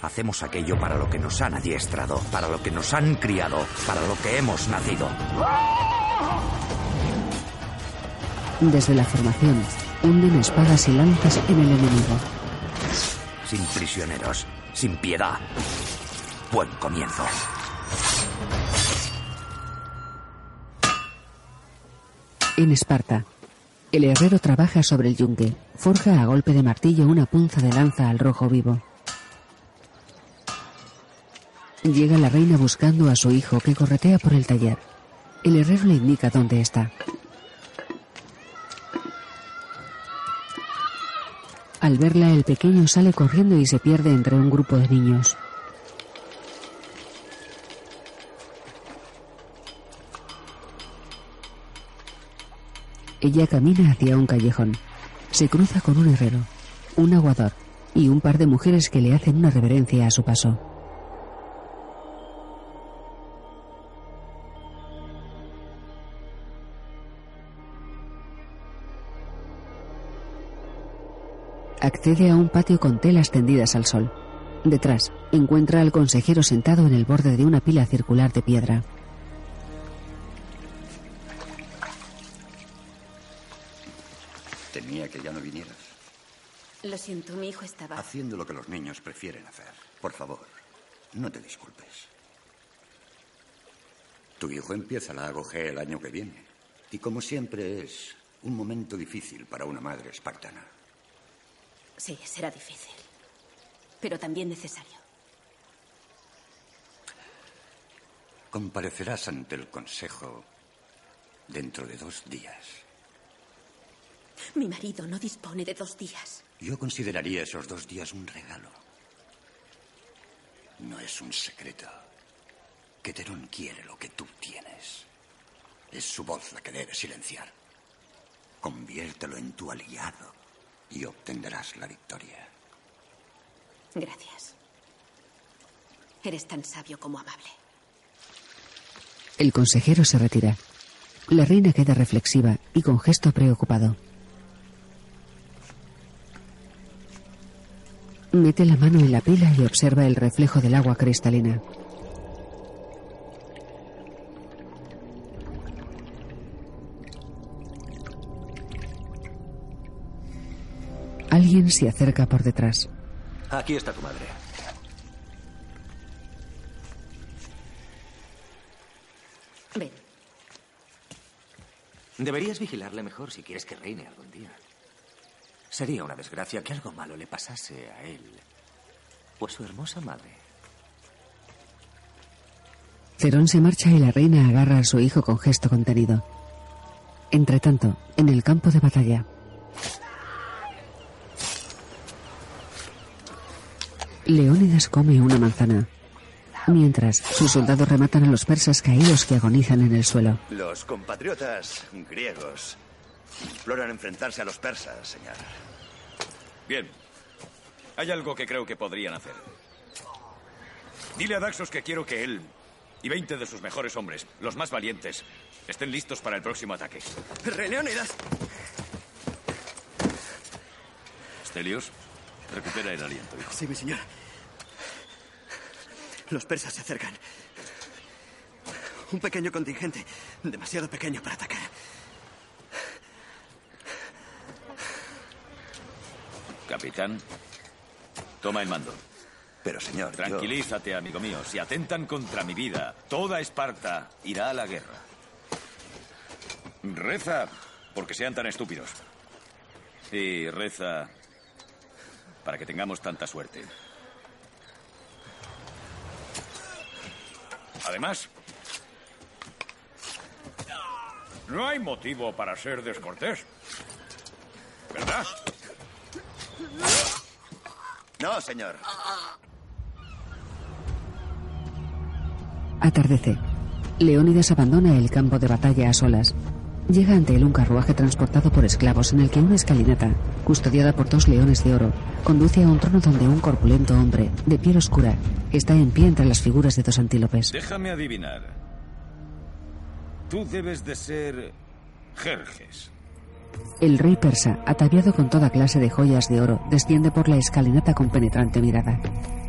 Hacemos aquello para lo que nos han adiestrado, para lo que nos han criado, para lo que hemos nacido. Desde la formación, hunden espadas y lanzas en el enemigo. Sin prisioneros, sin piedad. Buen comienzo. En Esparta, el herrero trabaja sobre el yunque. Forja a golpe de martillo una punza de lanza al rojo vivo. Llega la reina buscando a su hijo que corretea por el taller. El herrero le indica dónde está. Al verla, el pequeño sale corriendo y se pierde entre un grupo de niños. Ella camina hacia un callejón. Se cruza con un herrero, un aguador y un par de mujeres que le hacen una reverencia a su paso. Accede a un patio con telas tendidas al sol. Detrás, encuentra al consejero sentado en el borde de una pila circular de piedra. Temía que ya no vinieras. Lo siento, mi hijo estaba. Haciendo lo que los niños prefieren hacer. Por favor, no te disculpes. Tu hijo empieza la AGOG el año que viene. Y como siempre es un momento difícil para una madre espartana. Sí, será difícil. Pero también necesario. Comparecerás ante el Consejo dentro de dos días. Mi marido no dispone de dos días. Yo consideraría esos dos días un regalo. No es un secreto. Que Terón quiere lo que tú tienes. Es su voz la que debes silenciar. Conviértelo en tu aliado y obtendrás la victoria. Gracias. Eres tan sabio como amable. El consejero se retira. La reina queda reflexiva y con gesto preocupado. Mete la mano en la pila y observa el reflejo del agua cristalina. Alguien se acerca por detrás. Aquí está tu madre. Ven. Deberías vigilarle mejor si quieres que reine algún día. Sería una desgracia que algo malo le pasase a él o a su hermosa madre. Cerón se marcha y la reina agarra a su hijo con gesto contenido. Entretanto, en el campo de batalla. Leónidas come una manzana. Mientras, sus soldados rematan a los persas caídos que agonizan en el suelo. Los compatriotas griegos exploran enfrentarse a los persas, señor. Bien. Hay algo que creo que podrían hacer. Dile a Daxos que quiero que él y 20 de sus mejores hombres, los más valientes, estén listos para el próximo ataque. Leónidas. Stelios, recupera el aliento, hijo. Sí, mi señor. Los persas se acercan. Un pequeño contingente, demasiado pequeño para atacar. Capitán, toma el mando. Pero, señor, yo- Tranquilízate, amigo mío. Si atentan contra mi vida, toda Esparta irá a la guerra. Reza porque sean tan estúpidos. Y reza para que tengamos tanta suerte. Además, no hay motivo para ser descortés. ¿Verdad? No, señor. Atardece. Leónidas abandona el campo de batalla a solas. Llega ante él un carruaje transportado por esclavos en el que una escalinata, custodiada por dos leones de oro, conduce a un trono donde un corpulento hombre, de piel oscura, está en pie entre las figuras de dos antílopes. Déjame adivinar. Tú debes de ser Jerjes. El rey persa, ataviado con toda clase de joyas de oro, desciende por la escalinata con penetrante mirada.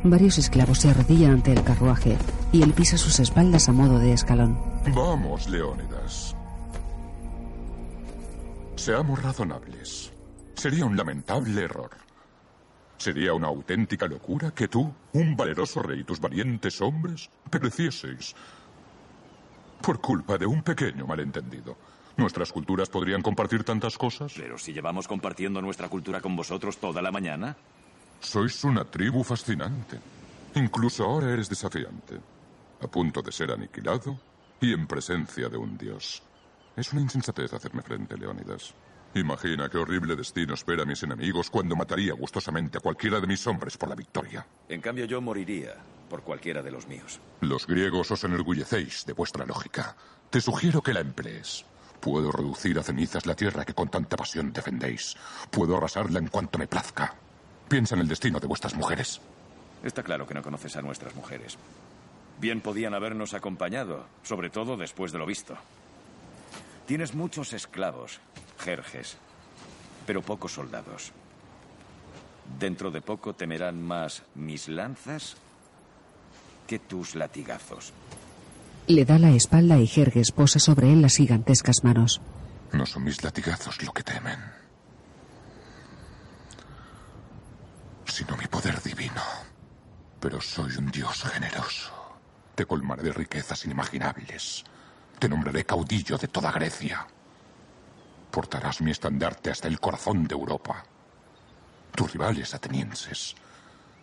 Varios esclavos se arrodillan ante el carruaje y él pisa sus espaldas a modo de escalón. Vamos, Leónidas. Seamos razonables. Sería un lamentable error. Sería una auténtica locura que tú, un valeroso rey y tus valientes hombres, perecieseis por culpa de un pequeño malentendido. ¿Nuestras culturas podrían compartir tantas cosas? Pero si llevamos compartiendo nuestra cultura con vosotros toda la mañana. Sois una tribu fascinante. Incluso ahora eres desafiante. A punto de ser aniquilado y en presencia de un dios. Es una insensatez hacerme frente, Leónidas. Imagina qué horrible destino espera a mis enemigos cuando mataría gustosamente a cualquiera de mis hombres por la victoria. En cambio, yo moriría por cualquiera de los míos. Los griegos os enorgullecéis de vuestra lógica. Te sugiero que la emplees. Puedo reducir a cenizas la tierra que con tanta pasión defendéis. Puedo arrasarla en cuanto me plazca. Piensa en el destino de vuestras mujeres. Está claro que no conoces a nuestras mujeres. Bien podían habernos acompañado, sobre todo después de lo visto. Tienes muchos esclavos, Jerjes, pero pocos soldados. Dentro de poco temerán más mis lanzas que tus latigazos. Le da la espalda y Jerjes posa sobre él las gigantescas manos. No son mis latigazos lo que temen, sino mi poder divino. Pero soy un dios generoso. Te colmaré de riquezas inimaginables. Te nombraré caudillo de toda Grecia. Portarás mi estandarte hasta el corazón de Europa. Tus rivales atenienses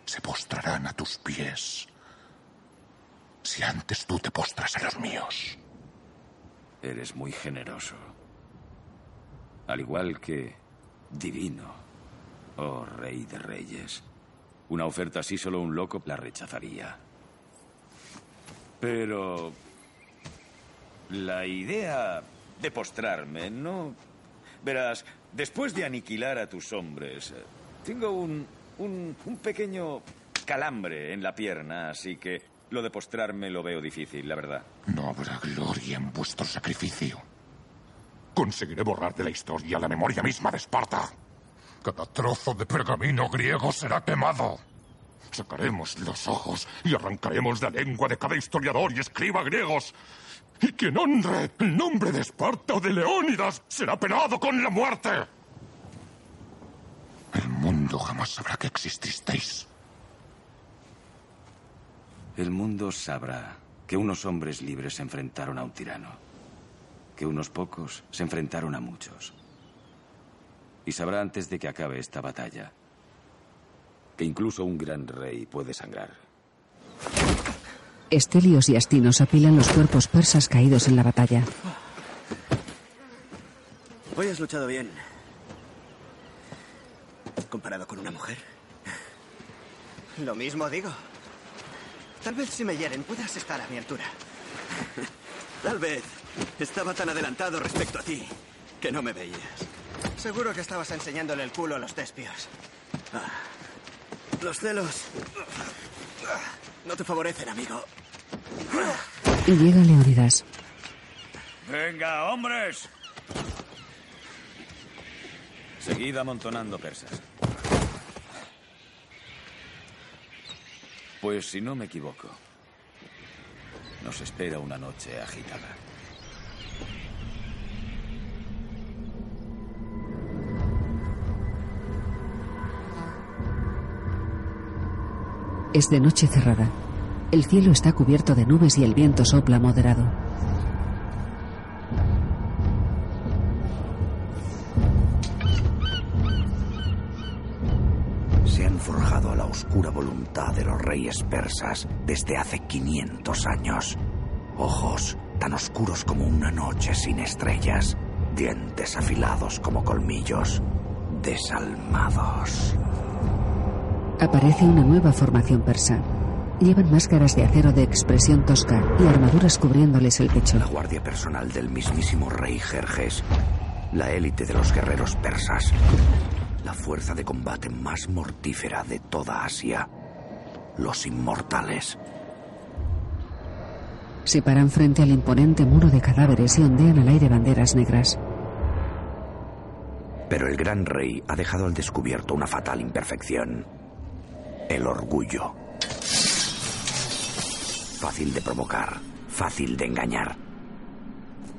se postrarán a tus pies. Si antes tú te postras a los míos. Eres muy generoso. Al igual que divino, oh rey de reyes. Una oferta así solo un loco la rechazaría. Pero la idea de postrarme no... Verás, después de aniquilar a tus hombres, tengo un, un pequeño calambre en la pierna, así que lo de postrarme lo veo difícil, la verdad. No habrá gloria en vuestro sacrificio. Conseguiré borrar de la historia la memoria misma de Esparta. Cada trozo de pergamino griego será quemado. Sacaremos los ojos y arrancaremos la lengua de cada historiador y escriba griegos. Y quien honre el nombre de Esparta o de Leónidas será penado con la muerte. El mundo jamás sabrá que exististeis. El mundo sabrá que unos hombres libres se enfrentaron a un tirano, que unos pocos se enfrentaron a muchos. Y sabrá antes de que acabe esta batalla que incluso un gran rey puede sangrar. Estelios y Astinos apilan los cuerpos persas caídos en la batalla. Hoy has luchado bien. Comparado con una mujer. Lo mismo digo. Tal vez si me hieren puedas estar a mi altura. Tal vez estaba tan adelantado respecto a ti que no me veías. Seguro que estabas enseñándole el culo a los despios. Ah, los celos no te favorecen, amigo. Y llega Leonidas. Venga, hombres. Seguid amontonando persas. Pues si no me equivoco, nos espera una noche agitada. Es de noche cerrada. El cielo está cubierto de nubes y el viento sopla moderado. Se han forjado a la oscura voluntad de los reyes persas desde hace 500 años. Ojos tan oscuros como una noche sin estrellas, dientes afilados como colmillos, desalmados. Aparece una nueva formación persa. Llevan máscaras de acero de expresión tosca y armaduras cubriéndoles el pecho. La guardia personal del mismísimo rey Jerjes. La élite de los guerreros persas. La fuerza de combate más mortífera de toda Asia. Los inmortales. Se paran frente al imponente muro de cadáveres y ondean al aire banderas negras. Pero el gran rey ha dejado al descubierto una fatal imperfección. El orgullo. Fácil de provocar, fácil de engañar.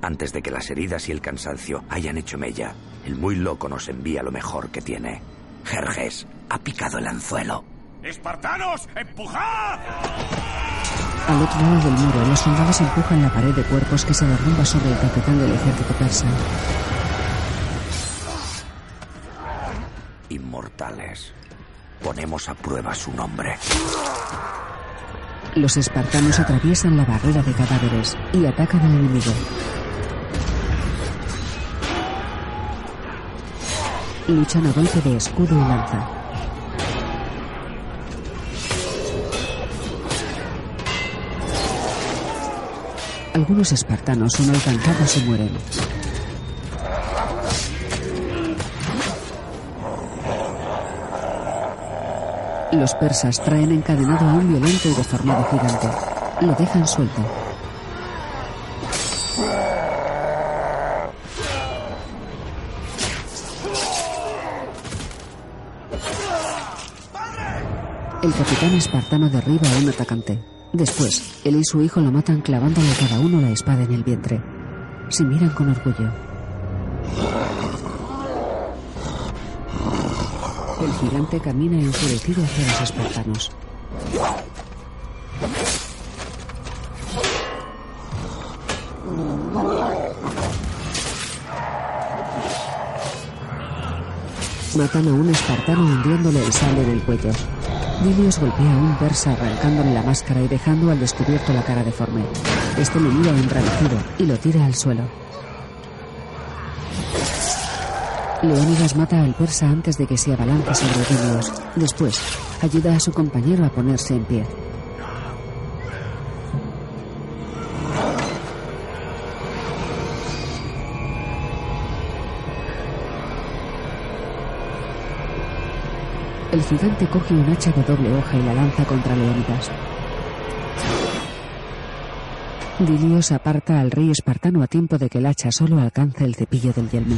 Antes de que las heridas y el cansancio hayan hecho mella, el muy loco nos envía lo mejor que tiene. Jerjes ha picado el anzuelo. ¡Espartanos, empujad! Al otro lado del muro, los soldados empujan la pared de cuerpos que se derrumba sobre el capitán del ejército persa. Inmortales. Ponemos a prueba su nombre. Los espartanos atraviesan la barrera de cadáveres y atacan al enemigo. Luchan a golpe de escudo y lanza. Algunos espartanos son alcanzados y mueren. Los persas traen encadenado a un violento y deformado gigante. Lo dejan suelto. El capitán espartano derriba a un atacante. Después, él y su hijo lo matan clavándole cada uno la espada en el vientre. Se miran con orgullo. El gigante camina enfurecido hacia los espartanos. Matan a un espartano hundiéndole el sable del cuello. Dilios golpea a un persa arrancándole la máscara y dejando al descubierto la cara deforme. Este le mira embravecido y lo tira al suelo. Leónidas mata al persa antes de que se abalance sobre Dilios. Después, ayuda a su compañero a ponerse en pie. El gigante coge un hacha de doble hoja y la lanza contra Leónidas. Dilios aparta al rey espartano a tiempo de que el hacha solo alcance el cepillo del yelmo.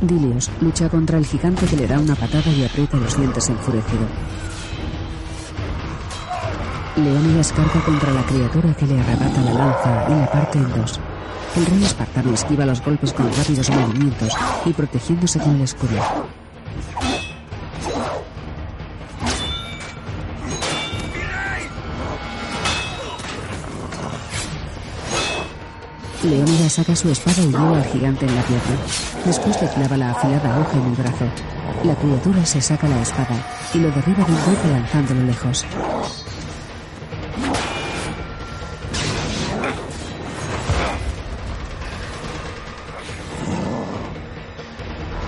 Dilios lucha contra el gigante que le da una patada y aprieta los dientes enfurecido. Leónidas carga contra la criatura que le arrebata la lanza y la parte en dos. El rey espartano esquiva los golpes con rápidos movimientos y protegiéndose con el escudo. Leónidas saca su espada y lleva al gigante en la pierna. Después le clava la afilada hoja en el brazo. La criatura se saca la espada y lo derriba de un golpe lanzándolo lejos.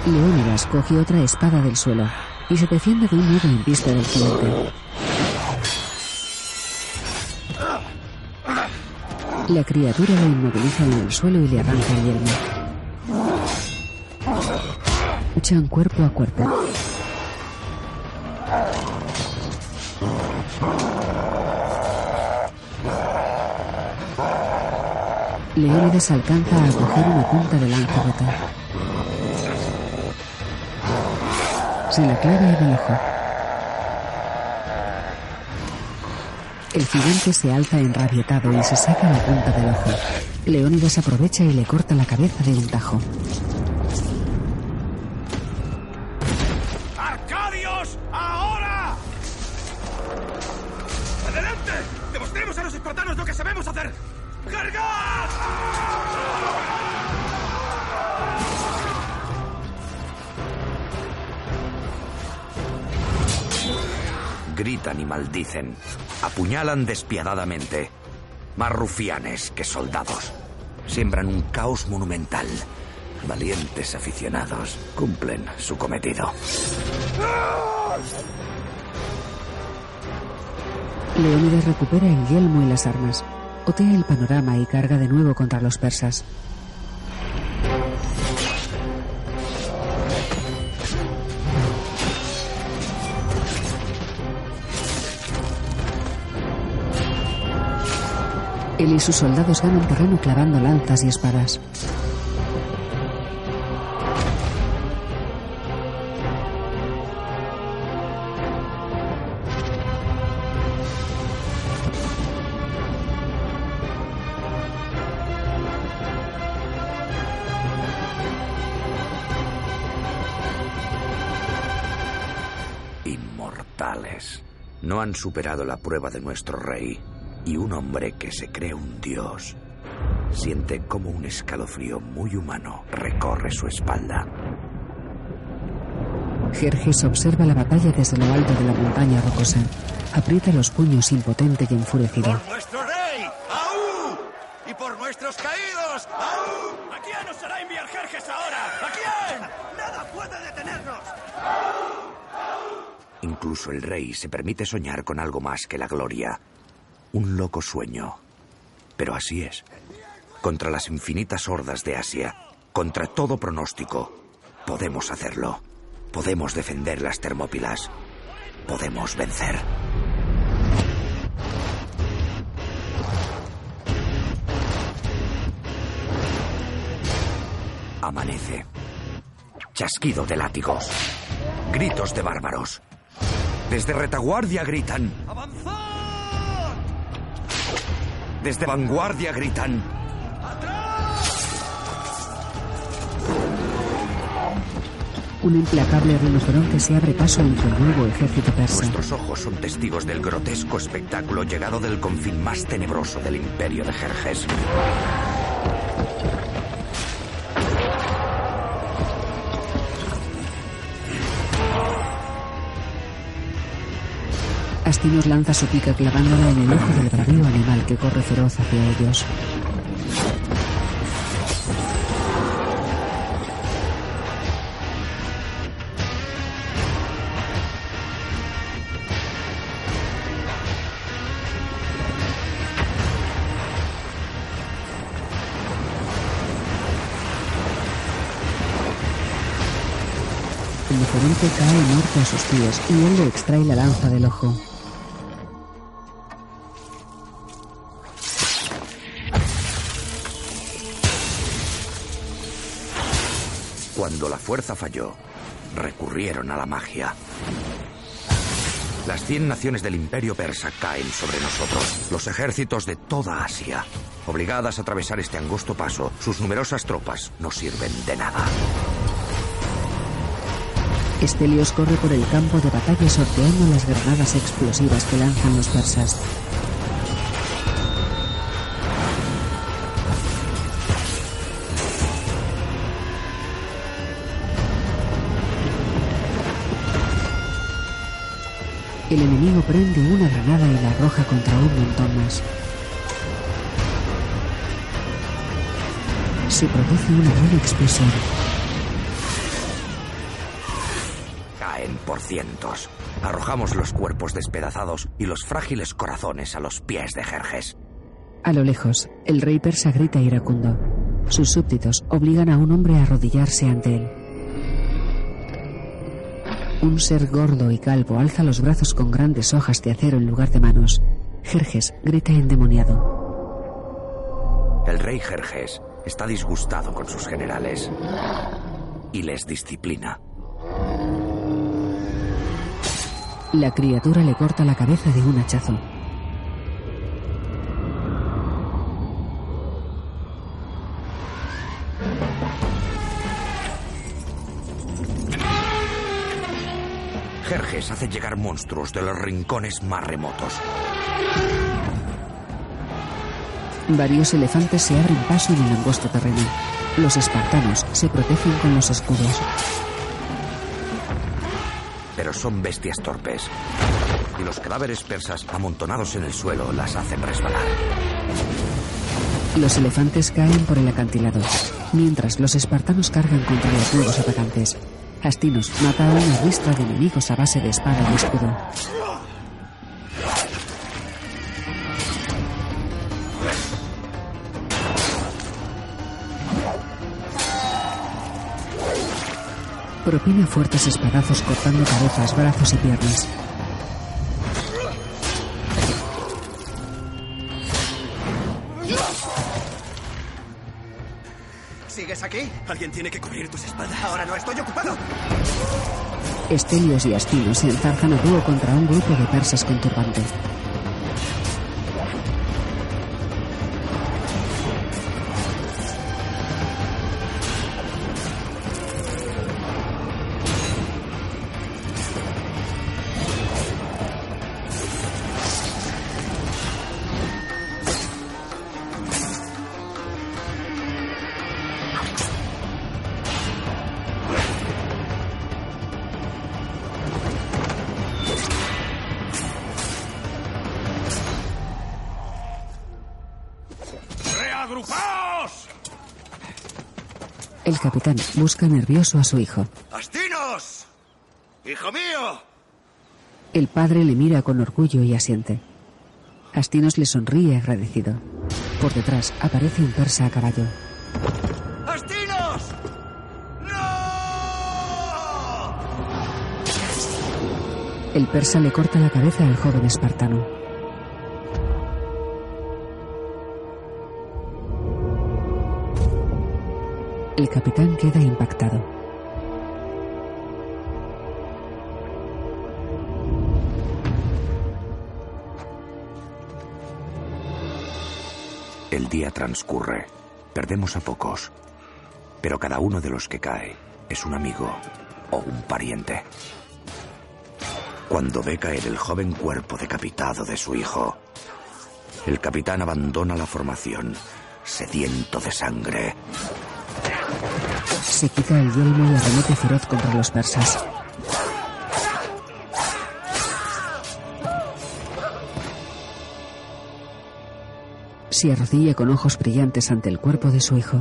Leónidas coge otra espada del suelo y se defiende de un nudo en vista del gigante. La criatura lo inmoviliza en el suelo y le arranca el yelmo. Luchan cuerpo a cuerpo. Leónidas alcanza a coger una punta de lanza rota. Se la clava en el ojo. El gigante se alza enrabietado y se saca la punta del ojo. Leónidas aprovecha y le corta la cabeza de un tajo. ¡Arcadios! ¡Ahora! ¡Adelante! ¡Demostremos a los espartanos lo que sabemos hacer! ¡Cargad! Gritan y maldicen. Apuñalan despiadadamente. Más rufianes que soldados. Siembran un caos monumental. Valientes aficionados cumplen su cometido. Leónidas recupera el yelmo y las armas. Otea el panorama y carga de nuevo contra los persas. sus soldados ganan terreno clavando lanzas y espadas. Inmortales. No han superado la prueba de nuestro rey y un hombre que se cree un dios siente como un escalofrío muy humano recorre su espalda. Jerjes observa la batalla desde lo alto de la montaña rocosa. Aprieta los puños impotente y enfurecido. ¡Por nuestro rey! ¡Aú! ¡Y por nuestros caídos! ¡Aú! ¿A quién nos hará enviar Jerjes ahora? ¿A quién? ¡Nada puede detenernos! Incluso el rey se permite soñar con algo más que la gloria. Un loco sueño. Pero así es. Contra las infinitas hordas de Asia, contra todo pronóstico, podemos hacerlo. Podemos defender las Termópilas. Podemos vencer. Amanece. Chasquido de látigos. Gritos de bárbaros. Desde retaguardia gritan. Desde vanguardia gritan. Un implacable rinoceronte se abre paso entre el nuevo ejército persa. Nuestros ojos son testigos del grotesco espectáculo llegado del confín más tenebroso del imperio de Jerjes. Astinos lanza su pica clavándola en el ojo del bravío animal que corre feroz hacia ellos. El diferente cae muerto a sus pies y él le extrae la lanza del ojo. Fuerza falló, recurrieron a la magia. Las cien naciones del imperio persa caen sobre nosotros, los ejércitos de toda Asia. Obligadas a atravesar este angosto paso, sus numerosas tropas no sirven de nada. Estelios corre por el campo de batalla sorteando las granadas explosivas que lanzan los persas. Enemigo prende una granada y la arroja contra un montón más. Se produce una gran explosión. Caen por cientos. Arrojamos los cuerpos despedazados y los frágiles corazones a los pies de Jerjes. A lo lejos, el rey persa grita iracundo. Sus súbditos obligan a un hombre a arrodillarse ante él. Un ser gordo y calvo alza los brazos con grandes hojas de acero en lugar de manos. Jerjes grita endemoniado. El rey Jerjes está disgustado con sus generales y les disciplina. La criatura le corta la cabeza de un hachazo. Jerjes hace llegar monstruos de los rincones más remotos. Varios elefantes se abren paso en el angosto terreno. Los espartanos se protegen con los escudos. Pero son bestias torpes. Y los cadáveres persas amontonados en el suelo las hacen resbalar. Los elefantes caen por el acantilado, mientras los espartanos cargan contra los nuevos atacantes. Astinos mata a una ristra de enemigos a base de espada y escudo. Propina fuertes espadazos cortando cabezas, brazos y piernas. Alguien tiene que cubrir tus espaldas. Ahora no estoy ocupado. Estelios y Astinos se enzarzan a dúo contra un grupo de persas con turbante. Busca nervioso a su hijo. ¡Astinos! ¡Hijo mío! El padre le mira con orgullo y asiente. Astinos le sonríe agradecido. Por detrás aparece un persa a caballo. ¡Astinos! El persa le corta la cabeza al joven espartano. El capitán queda impactado. El día transcurre. Perdemos a pocos. Pero cada uno de los que cae es un amigo o un pariente. Cuando ve caer el joven cuerpo decapitado de su hijo, el capitán abandona la formación, sediento de sangre. Se quita el yelmo y arremete feroz contra los persas. Se arrodilla con ojos brillantes ante el cuerpo de su hijo.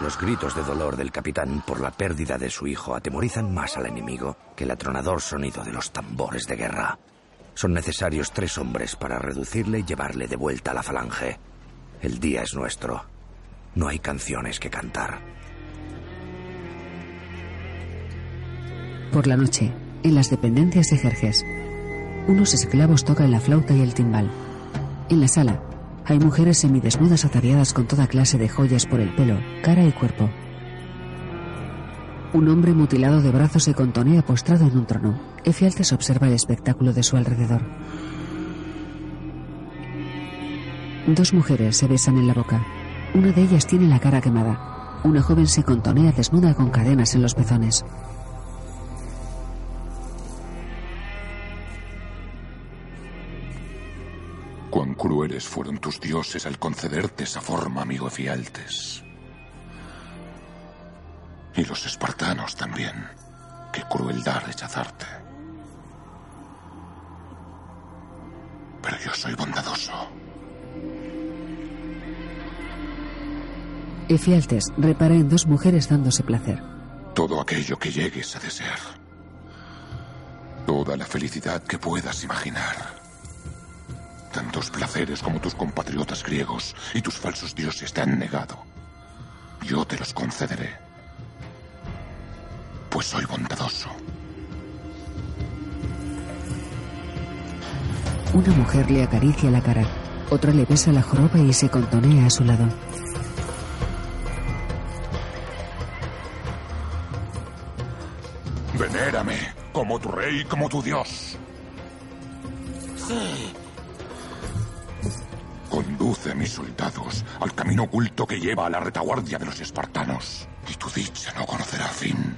Los gritos de dolor del capitán por la pérdida de su hijo atemorizan más al enemigo que el atronador sonido de los tambores de guerra. Son necesarios tres hombres para reducirle y llevarle de vuelta a la falange. El día es nuestro. No hay canciones que cantar. Por la noche, en las dependencias de Jerjes, unos esclavos tocan la flauta y el timbal. En la sala, hay mujeres semidesnudas ataviadas con toda clase de joyas por el pelo, cara y cuerpo. Un hombre mutilado de brazos se contonea postrado en un trono. Efialtes observa el espectáculo de su alrededor. Dos mujeres se besan en la boca. Una de ellas tiene la cara quemada. Una joven se contonea desnuda con cadenas en los pezones. Cuán crueles fueron tus dioses al concederte esa forma, amigo Efialtes. Y los espartanos también. Qué crueldad rechazarte. Pero yo soy bondadoso. Efialtes repara en dos mujeres dándose placer. Todo aquello que llegues a desear. Toda la felicidad que puedas imaginar. Tantos placeres como tus compatriotas griegos y tus falsos dioses te han negado. Yo te los concederé. Pues soy bondadoso. Una mujer le acaricia la cara. Otra le besa la joroba y se contonea a su lado. Venérame como tu rey, como tu dios. Sí. Conduce mis soldados al camino oculto que lleva a la retaguardia de los espartanos. Y tu dicha no conocerá fin.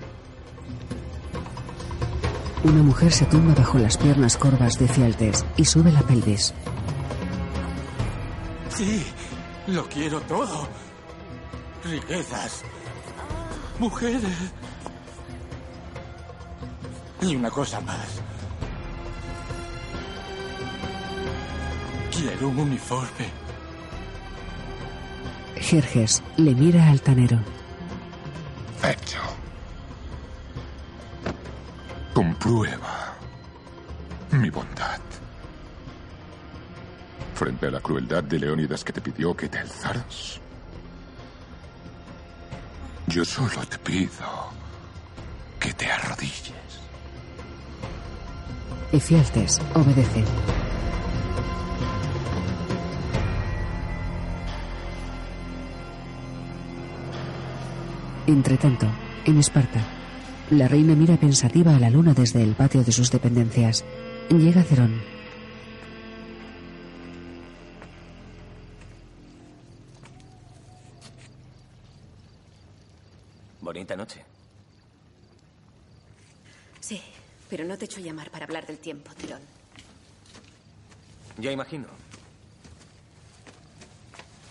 Una mujer se tumba bajo las piernas corvas de Fialtes y sube la pelvis. Sí, lo quiero todo. Riquezas. Mujeres. Y una cosa más. Quiero un uniforme. Jerjes le mira altanero. Hecho. Comprueba mi bondad. Frente a la crueldad de Leónidas que te pidió que te alzaras. Yo solo te pido que te arrodilles. Efialtes obedece. Entretanto, en Esparta, la reina mira pensativa a la luna desde el patio de sus dependencias. Llega Cerón. Bonita noche. Sí, pero no te echo a llamar para hablar del tiempo, Tirón. Ya imagino.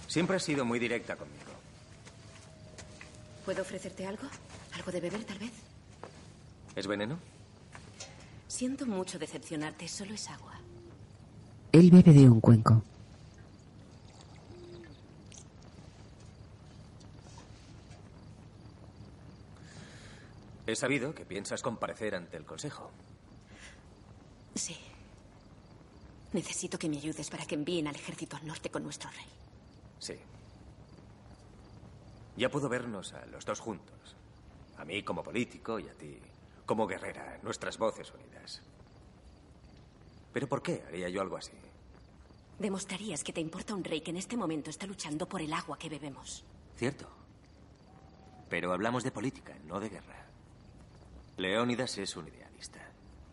Siempre has sido muy directa conmigo. ¿Puedo ofrecerte algo? ¿Algo de beber, tal vez? ¿Es veneno? Si Siento mucho decepcionarte, solo es agua. Él bebe de un cuenco. He sabido que piensas comparecer ante el Consejo. Sí. Necesito que me ayudes para que envíen al ejército al norte con nuestro rey. Sí. Ya puedo vernos a los dos juntos. A mí como político y a ti como guerrera, nuestras voces unidas. Pero ¿por qué haría yo algo así? Demostrarías que te importa un rey que en este momento está luchando por el agua que bebemos. Cierto. Pero hablamos de política, no de guerra. Leónidas es un idealista.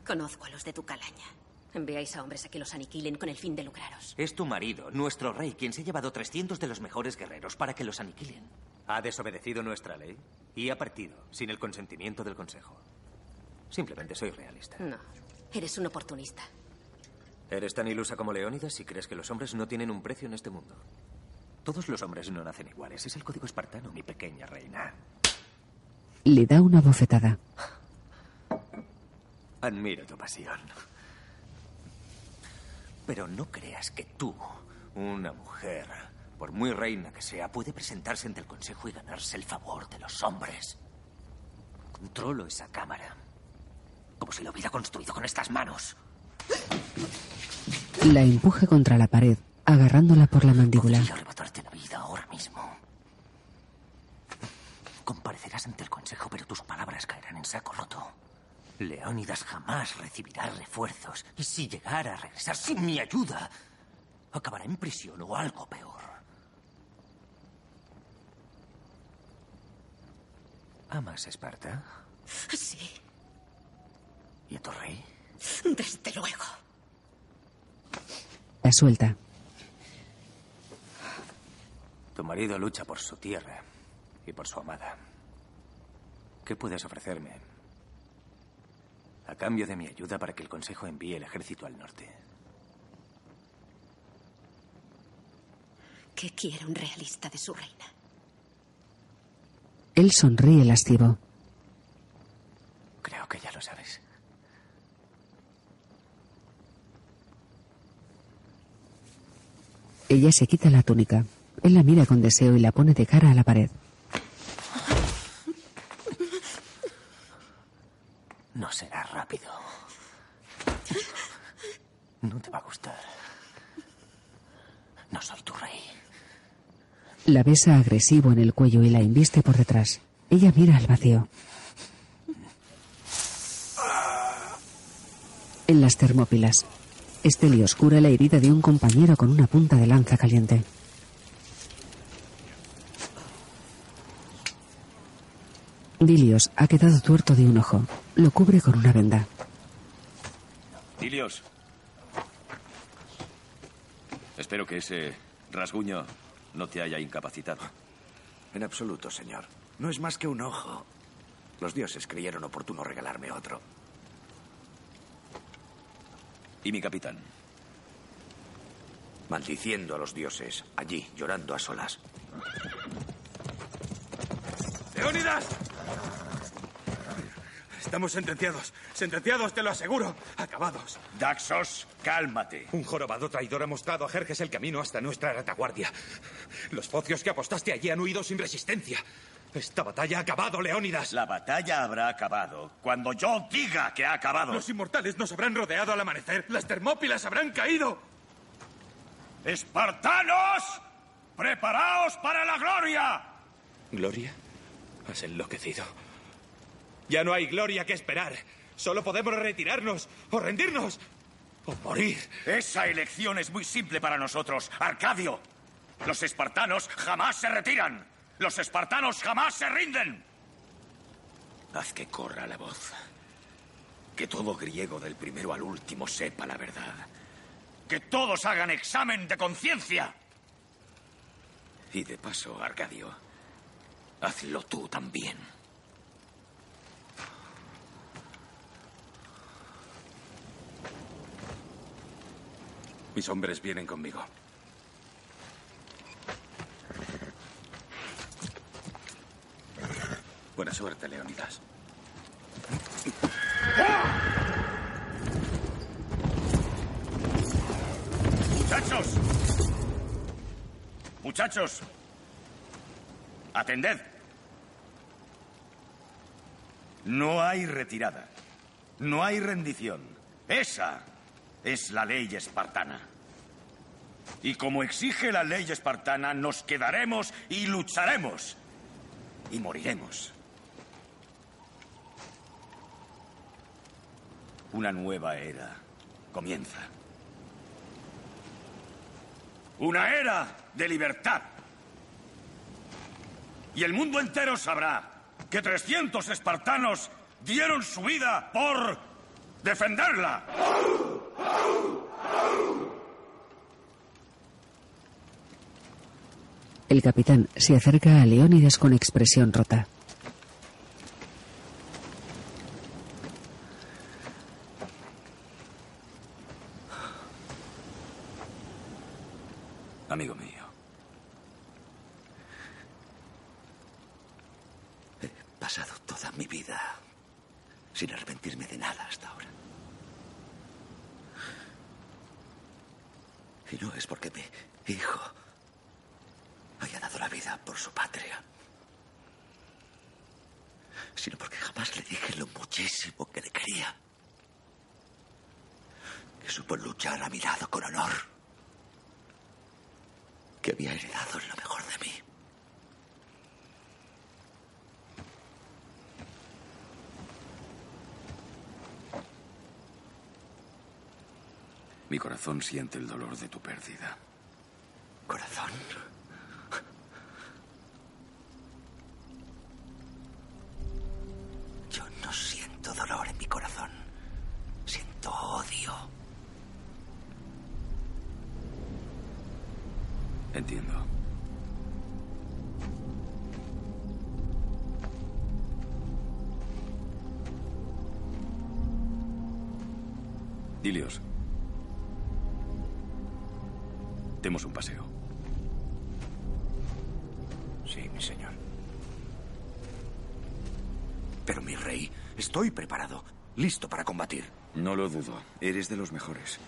Conozco a los de tu calaña. Enviáis a hombres a que los aniquilen con el fin de lucraros. Es tu marido, nuestro rey, quien se ha llevado 300 de los mejores guerreros para que los aniquilen. Ha desobedecido nuestra ley y ha partido sin el consentimiento del Consejo. Simplemente soy realista. No, eres un oportunista. Eres tan ilusa como Leónidas si crees que los hombres no tienen un precio en este mundo. Todos los hombres no nacen iguales. Es el código espartano, mi pequeña reina. Le da una bofetada. Admiro tu pasión. Pero no creas que tú, una mujer, por muy reina que sea, puede presentarse ante el Consejo y ganarse el favor de los hombres. Controlo esa cámara. Como si lo hubiera construido con estas manos. La empuja contra la pared, agarrándola por la mandíbula. Podría arrebatarte la vida ahora mismo. Comparecerás ante el Consejo, pero tus palabras caerán en saco roto. Leónidas jamás recibirá refuerzos. Y si llegara a regresar sin mi ayuda, acabará en prisión o algo peor. ¿Amas Esparta? Sí, ¿Y a tu rey? desde luego. La suelta. Tu marido lucha por su tierra y por su amada. ¿Qué puedes ofrecerme? A cambio de mi ayuda para que el Consejo envíe el ejército al norte. ¿Qué quiere un realista de su reina? Él sonríe lascivo. Creo que ya lo sabes. Ella se quita la túnica. Él la mira con deseo y la pone de cara a la pared. No será rápido. No te va a gustar. No soy tu rey. La besa agresivo en el cuello y la inviste por detrás. Ella mira al vacío. En las termópilas, Estelios cura la herida de un compañero con una punta de lanza caliente. Dilios ha quedado tuerto de un ojo. Lo cubre con una venda. Dilios. Espero que ese rasguño no te haya incapacitado. En absoluto, señor. No es más que un ojo. Los dioses creyeron oportuno regalarme otro. ¿Y mi capitán? Maldiciendo a los dioses, allí, llorando a solas. ¡Leónidas! Estamos sentenciados. Sentenciados, te lo aseguro. Acabados. Daxos, cálmate. Un jorobado traidor ha mostrado a Jerjes el camino hasta nuestra retaguardia. Los focios que apostaste allí han huido sin resistencia. Esta batalla ha acabado, Leónidas. La batalla habrá acabado cuando yo diga que ha acabado. Los inmortales nos habrán rodeado al amanecer. Las termópilas habrán caído. ¡Espartanos! ¡Preparaos para la gloria! ¿Gloria? Has enloquecido. Ya no hay gloria que esperar. Solo podemos retirarnos o rendirnos o morir. Esa elección es muy simple para nosotros, Arcadio. Los espartanos jamás se retiran. Los espartanos jamás se rinden. Haz que corra la voz. Que todo griego del primero al último sepa la verdad. Que todos hagan examen de conciencia. Y de paso, Arcadio, hazlo tú también. Mis hombres vienen conmigo. Buena suerte, Leonidas. ¡Muchachos! ¡Muchachos! ¡Atended! No hay retirada. No hay rendición. Esa es la ley espartana. Y como exige la ley espartana, nos quedaremos y lucharemos. Y moriremos. Una nueva era comienza. Una era de libertad. Y el mundo entero sabrá que 300 espartanos dieron su vida por defenderla. El capitán se acerca a Leónidas con expresión rota. Amigo mío. He pasado toda mi vida sin arrepentirme de nada hasta ahora. Y no es porque mi hijo haya dado la vida por su patria, sino porque jamás le dije lo muchísimo que le quería. Que supo luchar a mi lado con honor. Que había heredado lo mejor de mí. Mi corazón siente el dolor de tu pérdida. Corazón. Yo no siento dolor en mi corazón. Siento odio. Entiendo. Dilios. Demos un paseo. Sí, mi señor. Pero mi rey, estoy preparado, listo para combatir. No lo dudo. Eres de los mejores.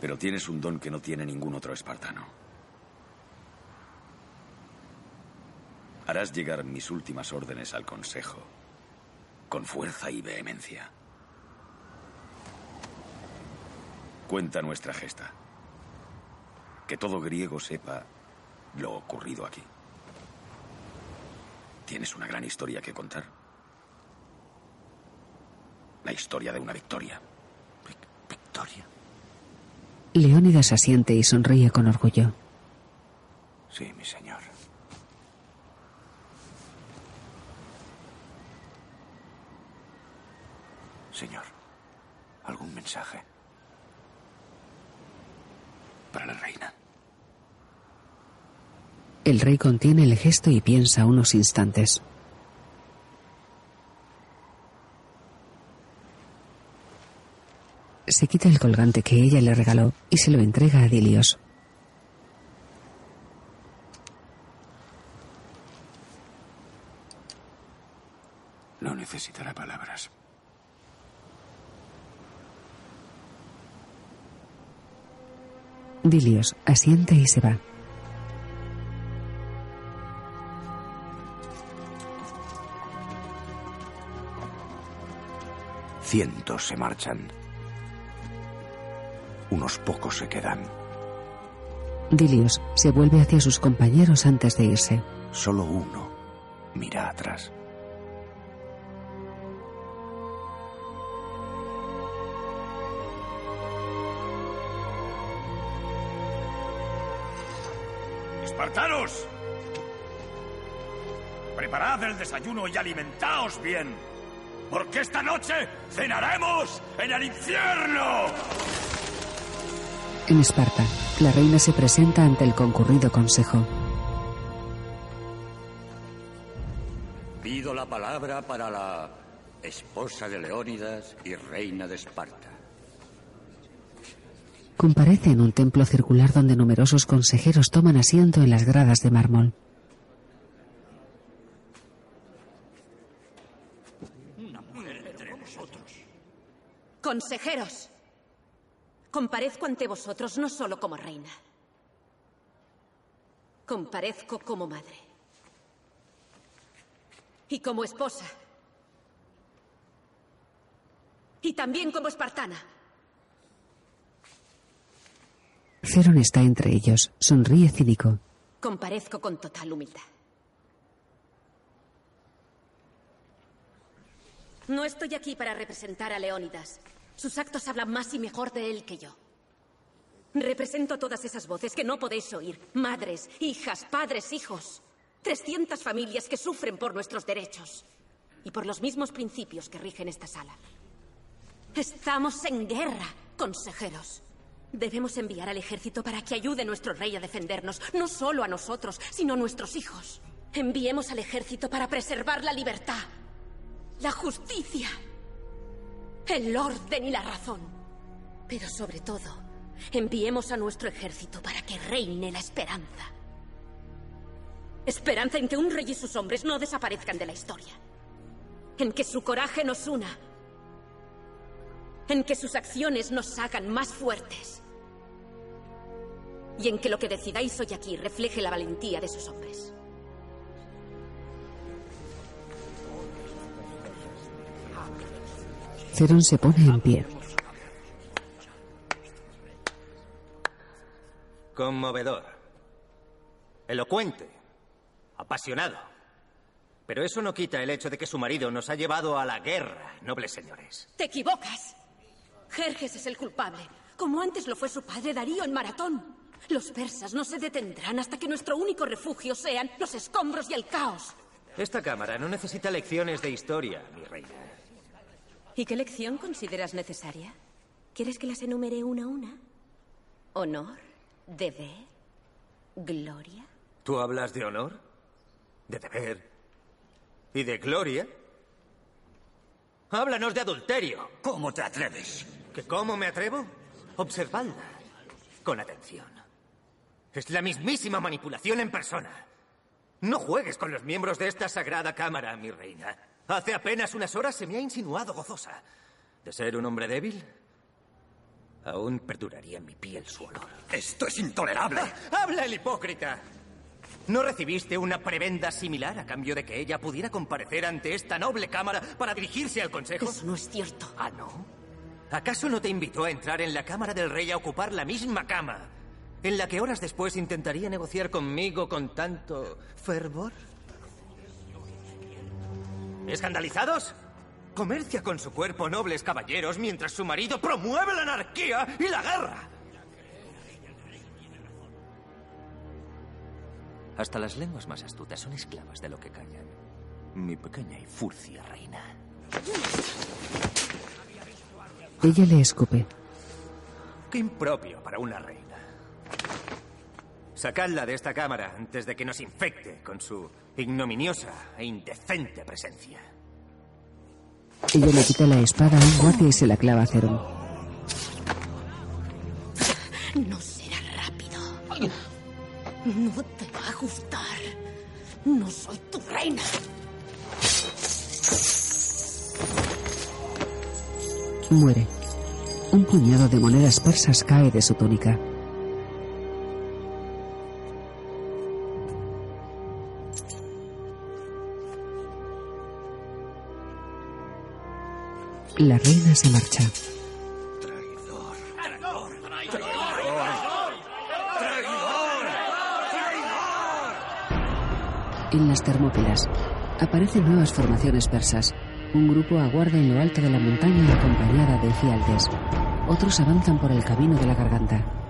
Pero tienes un don que no tiene ningún otro espartano. Harás llegar mis últimas órdenes al Consejo. Con fuerza y vehemencia. Cuenta nuestra gesta. Que todo griego sepa lo ocurrido aquí. Tienes una gran historia que contar. La historia de una victoria. ¿Victoria? Leónidas asiente y sonríe con orgullo. Sí, mi señor. Señor, ¿algún mensaje? Para la reina. El rey contiene el gesto y piensa unos instantes. Se quita el colgante que ella le regaló y se lo entrega a Dilios. No necesitará palabras. Dilios asiente y se va. Cientos se marchan. Unos pocos se quedan. Dilios se vuelve hacia sus compañeros antes de irse. Solo uno mira atrás. ¡Espartanos! Preparad el desayuno y alimentaos bien. Porque esta noche cenaremos en el infierno. En Esparta, la reina se presenta ante el concurrido consejo. Pido la palabra para la esposa de Leónidas y reina de Esparta. Comparece en un templo circular donde numerosos consejeros toman asiento en las gradas de mármol. Consejeros, Comparezco ante vosotros no solo como reina. Comparezco como madre. Y como esposa. Y también como espartana. Ceron está entre ellos. Sonríe cínico. Comparezco con total humildad. No estoy aquí para representar a Leónidas. Sus actos hablan más y mejor de él que yo. Represento todas esas voces que no podéis oír. Madres, hijas, padres, hijos. 300 familias que sufren por nuestros derechos. Y por los mismos principios que rigen esta sala. Estamos en guerra, consejeros. Debemos enviar al ejército para que ayude a nuestro rey a defendernos, no solo a nosotros, sino a nuestros hijos. Enviemos al ejército para preservar la libertad, la justicia, el orden y la razón. Pero sobre todo, enviemos a nuestro ejército para que reine la esperanza. Esperanza en que un rey y sus hombres no desaparezcan de la historia. En que su coraje nos una. En que sus acciones nos hagan más fuertes. Y en que lo que decidáis hoy aquí refleje la valentía de sus hombres. Se pone en pie. Conmovedor. Elocuente. Apasionado. Pero eso no quita el hecho de que su marido nos ha llevado a la guerra, nobles señores. Te equivocas. Jerjes es el culpable, como antes lo fue su padre Darío en Maratón. Los persas no se detendrán hasta que nuestro único refugio sean los escombros y el caos. Esta cámara no necesita lecciones de historia, mi reina. ¿Y qué lección consideras necesaria? ¿Quieres que las enumere una a una? ¿Honor? ¿Deber? ¿Gloria? ¿Tú hablas de honor? ¿De deber? ¿Y de gloria? Háblanos de adulterio. ¿Cómo te atreves? ¿Que cómo me atrevo? Observadla con atención. Es la mismísima manipulación en persona. No juegues con los miembros de esta sagrada cámara, mi reina. Hace apenas unas horas se me ha insinuado gozosa. ¿De ser un hombre débil? Aún perduraría en mi piel su olor. ¡Esto es intolerable! ¡Ah! ¡Habla el hipócrita! ¿No recibiste una prebenda similar a cambio de que ella pudiera comparecer ante esta noble cámara para dirigirse al consejo? Eso no es cierto. ¿Ah, no? ¿Acaso no te invitó a entrar en la cámara del rey a ocupar la misma cama en la que horas después intentaría negociar conmigo con tanto fervor? ¿Escandalizados? Comercia con su cuerpo nobles caballeros mientras su marido promueve la anarquía y la guerra. Hasta las lenguas más astutas son esclavas de lo que callan. Mi pequeña y furcia reina. Ella le escupe. Qué impropio para una reina. Sacadla de esta cámara antes de que nos infecte con su ignominiosa e indecente presencia. Ella le quita la espada a un guardia y se la clava a Ceron. No será rápido. No te va a gustar. No soy tu reina. Muere. Un puñado de monedas persas cae de su túnica. La reina se marcha. En las Termópilas aparecen nuevas formaciones persas. Un grupo aguarda en lo alto de la montaña acompañada de fialtes. Otros avanzan por el camino de la garganta.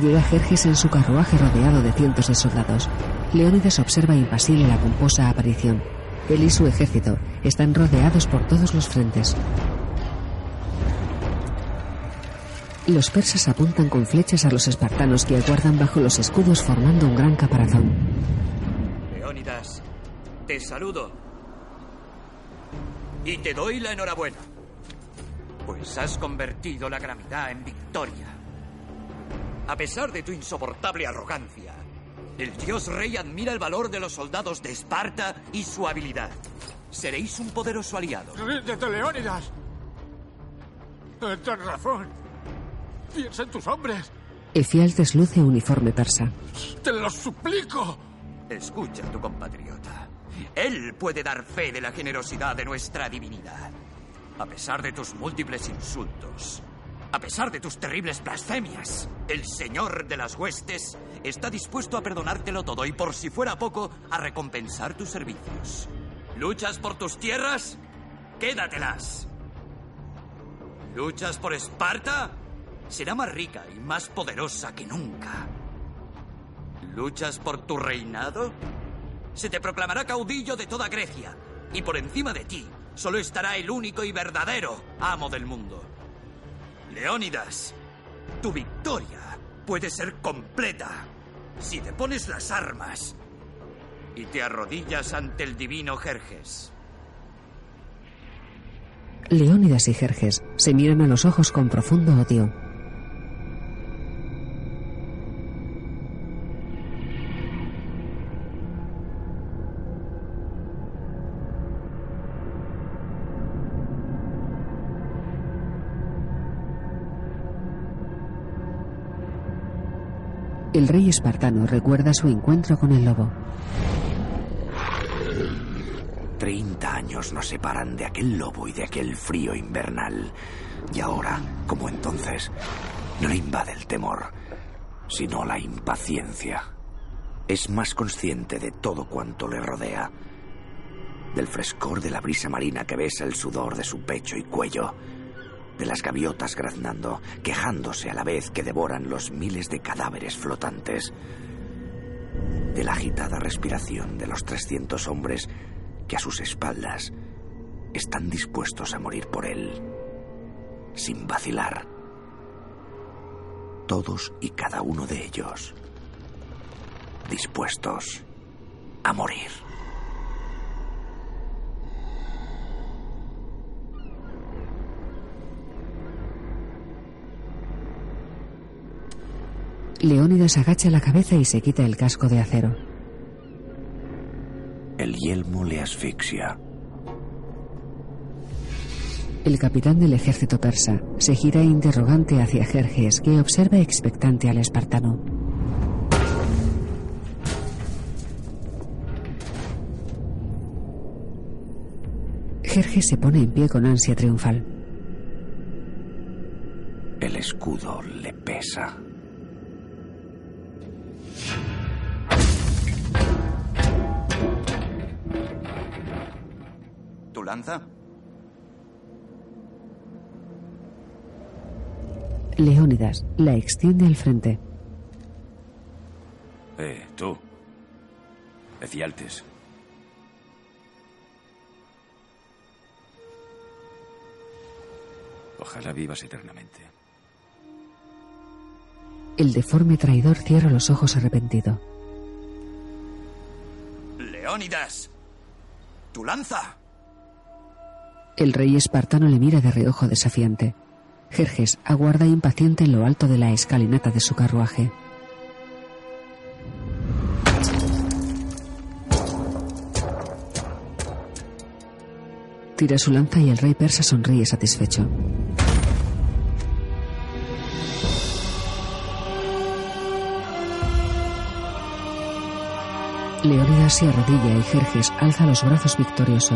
Llega Jerjes en su carruaje rodeado de cientos de soldados. Leónidas observa impasible la pomposa aparición. Él y su ejército están rodeados por todos los frentes. Los persas apuntan con flechas a los espartanos que aguardan bajo los escudos formando un gran caparazón. Leónidas, te saludo. Y te doy la enhorabuena. Pues has convertido la calamidad en victoria. A pesar de tu insoportable arrogancia, El dios rey admira el valor de los soldados de Esparta y su habilidad. Seréis un poderoso aliado. ¡Ríndete, Leónidas! Tienes razón. Piensa en tus hombres. Efialtes luce uniforme persa. ¡Te lo suplico! Escucha a tu compatriota. Él puede dar fe de la generosidad de nuestra divinidad. A pesar de tus múltiples insultos, a pesar de tus terribles blasfemias, el Señor de las huestes está dispuesto a perdonártelo todo y por si fuera poco, a recompensar tus servicios. ¿Luchas por tus tierras? Quédatelas. ¿Luchas por Esparta? Será más rica y más poderosa que nunca. ¿Luchas por tu reinado? Se te proclamará caudillo de toda Grecia. Y por encima de ti solo estará el único y verdadero amo del mundo. Leónidas, tu victoria puede ser completa si te pones las armas y te arrodillas ante el divino Jerjes. Leónidas y Jerjes se miran a los ojos con profundo odio. El rey espartano recuerda su encuentro con el lobo. Treinta años nos separan de aquel lobo y de aquel frío invernal. Y ahora, como entonces, no le invade el temor, sino la impaciencia. Es más consciente de todo cuanto le rodea. Del frescor de la brisa marina que besa el sudor de su pecho y cuello. De las gaviotas graznando, quejándose a la vez que devoran los miles de cadáveres flotantes. De la agitada respiración de los 300 hombres que a sus espaldas están dispuestos a morir por él, sin vacilar. Todos y cada uno de ellos dispuestos a morir. Leónidas agacha la cabeza y se quita el casco de acero. El yelmo le asfixia. El capitán del ejército persa se gira interrogante hacia Jerjes, que observa expectante al espartano. Jerjes se pone en pie con ansia triunfal. El escudo le pesa. ¿Tu lanza? Leónidas la extiende al frente. Eh, tú. Efialtes. Ojalá vivas eternamente. El deforme traidor cierra los ojos arrepentido. Leónidas. Tu lanza. El rey espartano le mira de reojo desafiante. Jerjes aguarda impaciente en lo alto de la escalinata de su carruaje. Tira su lanza y el rey persa sonríe satisfecho. Leónidas se arrodilla y Jerjes alza los brazos victorioso.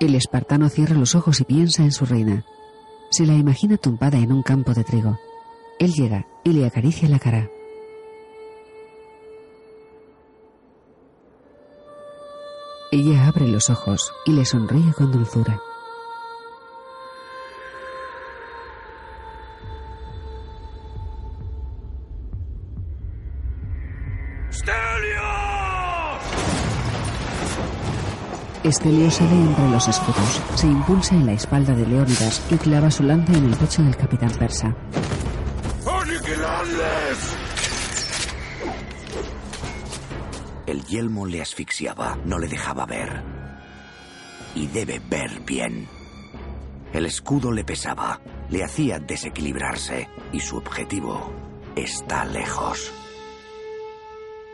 El espartano cierra los ojos y piensa en su reina. Se la imagina tumbada en un campo de trigo. Él llega y le acaricia la cara. Ella abre los ojos y le sonríe con dulzura. Estelio sale entre los escudos, se impulsa en la espalda de Leónidas y clava su lanza en el pecho del capitán persa. ¡Aniquiladles! El yelmo le asfixiaba, no le dejaba ver. y debe ver bien. El escudo le pesaba, le hacía desequilibrarse y su objetivo está lejos.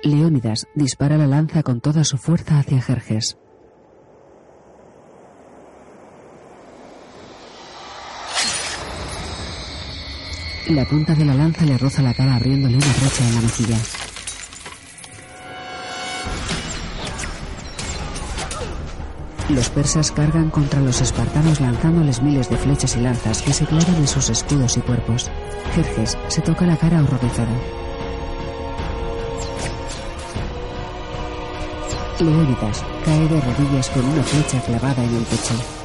Leónidas dispara la lanza con toda su fuerza hacia Jerjes. La punta de la lanza le roza la cara abriéndole una brecha en la mejilla. Los persas cargan contra los espartanos lanzándoles miles de flechas y lanzas que se clavan en sus escudos y cuerpos. Jerjes se toca la cara horrorizado. Leónidas cae de rodillas con una flecha clavada en el pecho.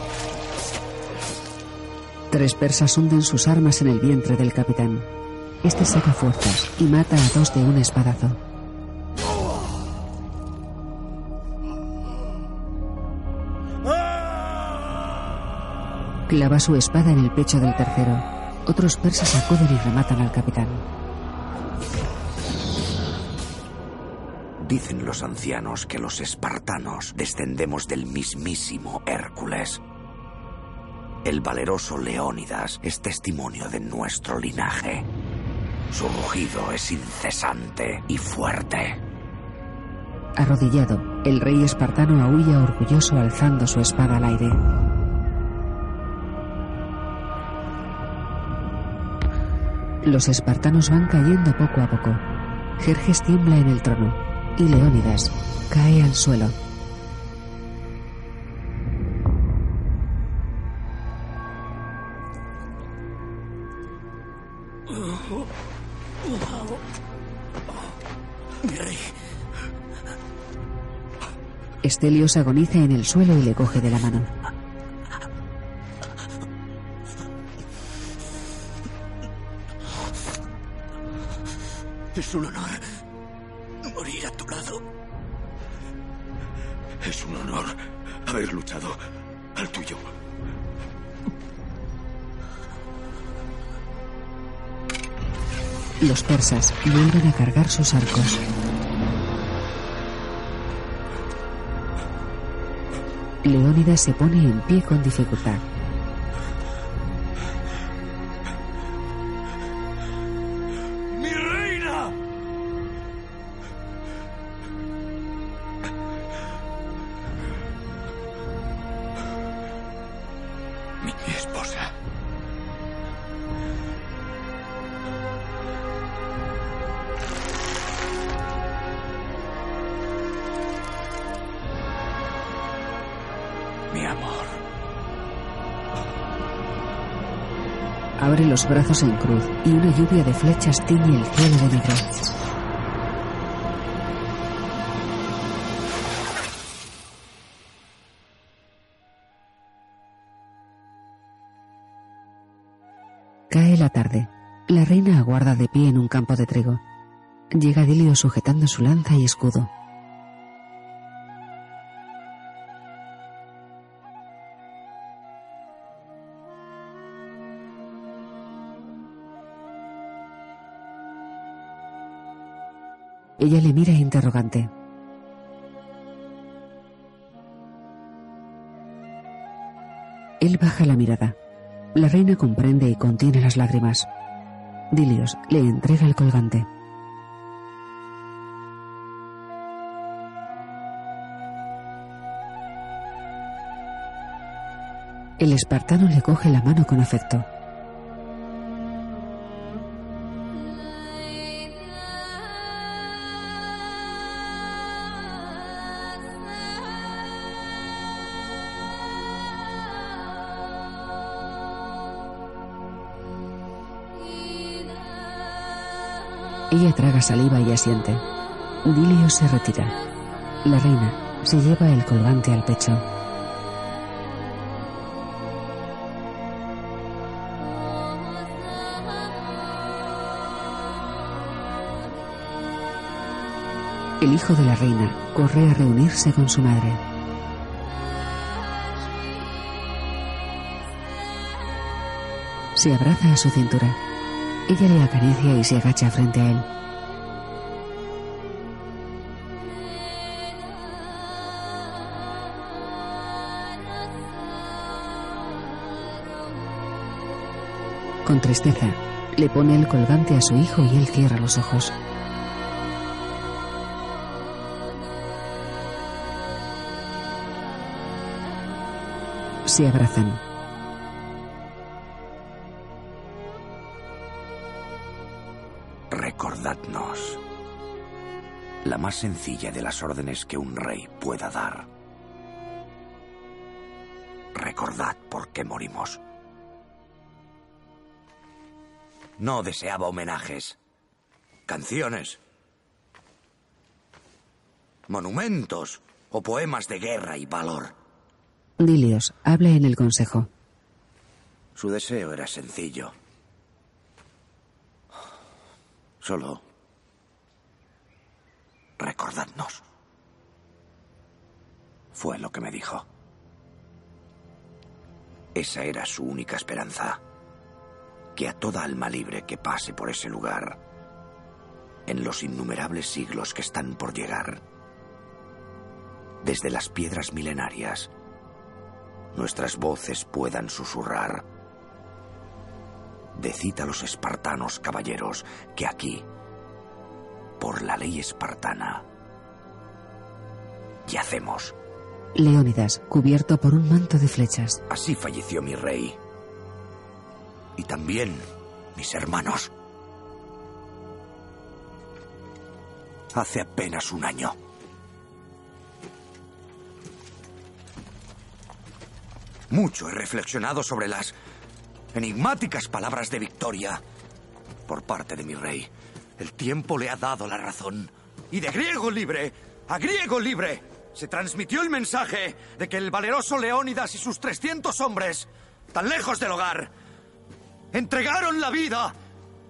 Tres persas hunden sus armas en el vientre del capitán. Este saca fuerzas y mata a dos de un espadazo. Clava su espada en el pecho del tercero. Otros persas acuden y rematan al capitán. Dicen los ancianos que los espartanos descendemos del mismísimo Hércules. El valeroso Leónidas es testimonio de nuestro linaje. Su rugido es incesante y fuerte. Arrodillado, el rey espartano aúlla orgulloso alzando su espada al aire. Los espartanos van cayendo poco a poco. Jerjes tiembla en el trono y Leónidas cae al suelo. Mi rey. Estelios agoniza en el suelo y le coge de la mano. Es un honor morir a tu lado. Es un honor haber luchado al tuyo. Los persas vuelven a cargar sus arcos. Leónidas se pone en pie con dificultad. Los brazos en cruz y una lluvia de flechas tiñe el cielo de negro. Cae la tarde. La reina aguarda de pie en un campo de trigo. Llega Dilio sujetando su lanza y escudo. Ella le mira interrogante. Él baja la mirada. La reina comprende y contiene las lágrimas. Dilios le entrega el colgante. El espartano le coge la mano con afecto. Saliva y asiente. Dilio se retira. La reina se lleva el colgante al pecho. El hijo de la reina corre a reunirse con su madre. Se abraza a su cintura. Ella le acaricia y se agacha frente a él. Con tristeza, le pone el colgante a su hijo y él cierra los ojos. Se abrazan. Recordadnos. La más sencilla de las órdenes que un rey pueda dar. Recordad por qué morimos. No deseaba homenajes, canciones, monumentos o poemas de guerra y valor. Dilios habla en el consejo. Su deseo era sencillo. Solo recordadnos. Fue lo que me dijo. Esa era su única esperanza. Que a toda alma libre que pase por ese lugar, en los innumerables siglos que están por llegar, desde las piedras milenarias, nuestras voces puedan susurrar. Decid a los espartanos, caballeros, que aquí, por la ley espartana, yacemos. Leónidas, cubierto por un manto de flechas. Así falleció mi rey. Y también mis hermanos. Hace apenas un año. Mucho he reflexionado sobre las enigmáticas palabras de victoria por parte de mi rey. El tiempo le ha dado la razón. Y de griego libre a griego libre se transmitió el mensaje de que el valeroso Leónidas y sus 300 hombres, tan lejos del hogar, entregaron la vida,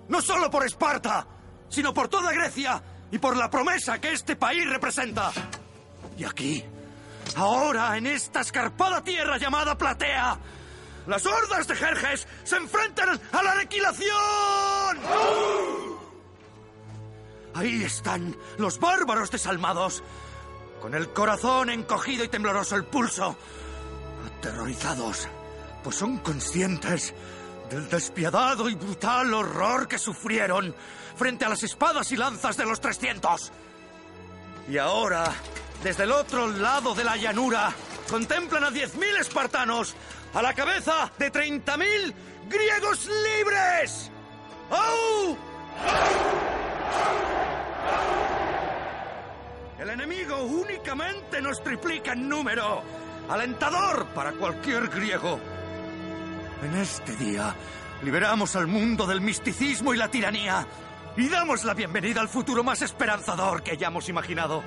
no solo por Esparta, sino por toda Grecia y por la promesa que este país representa. Y aquí, ahora, en esta escarpada tierra llamada Platea, las hordas de Jerjes se enfrentan a la aniquilación. Ahí están los bárbaros desalmados, con el corazón encogido y tembloroso el pulso, aterrorizados, pues son conscientes del despiadado y brutal horror que sufrieron frente a las espadas y lanzas de los 300. Y ahora, desde el otro lado de la llanura, contemplan a 10.000 espartanos a la cabeza de 30.000 griegos libres. ¡Au! El enemigo únicamente nos triplica en número, alentador para cualquier griego. En este día, liberamos al mundo del misticismo y la tiranía y damos la bienvenida al futuro más esperanzador que hayamos imaginado.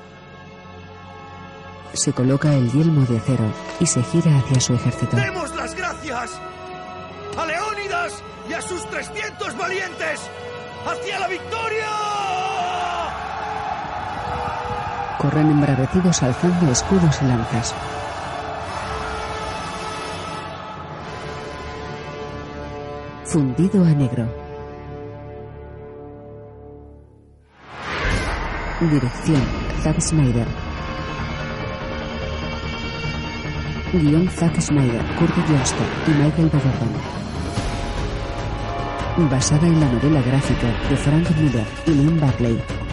Se coloca el yelmo de acero y se gira hacia su ejército. ¡Demos las gracias a Leónidas y a sus 300 valientes! ¡Hacia la victoria! Corren embravecidos alzando escudos y lanzas. Fundido a negro. Dirección: Zack Snyder. Guión Zack Snyder, Kurt Johnston y Michael B. Basada en la novela gráfica de Frank Miller y Lynn Barclay.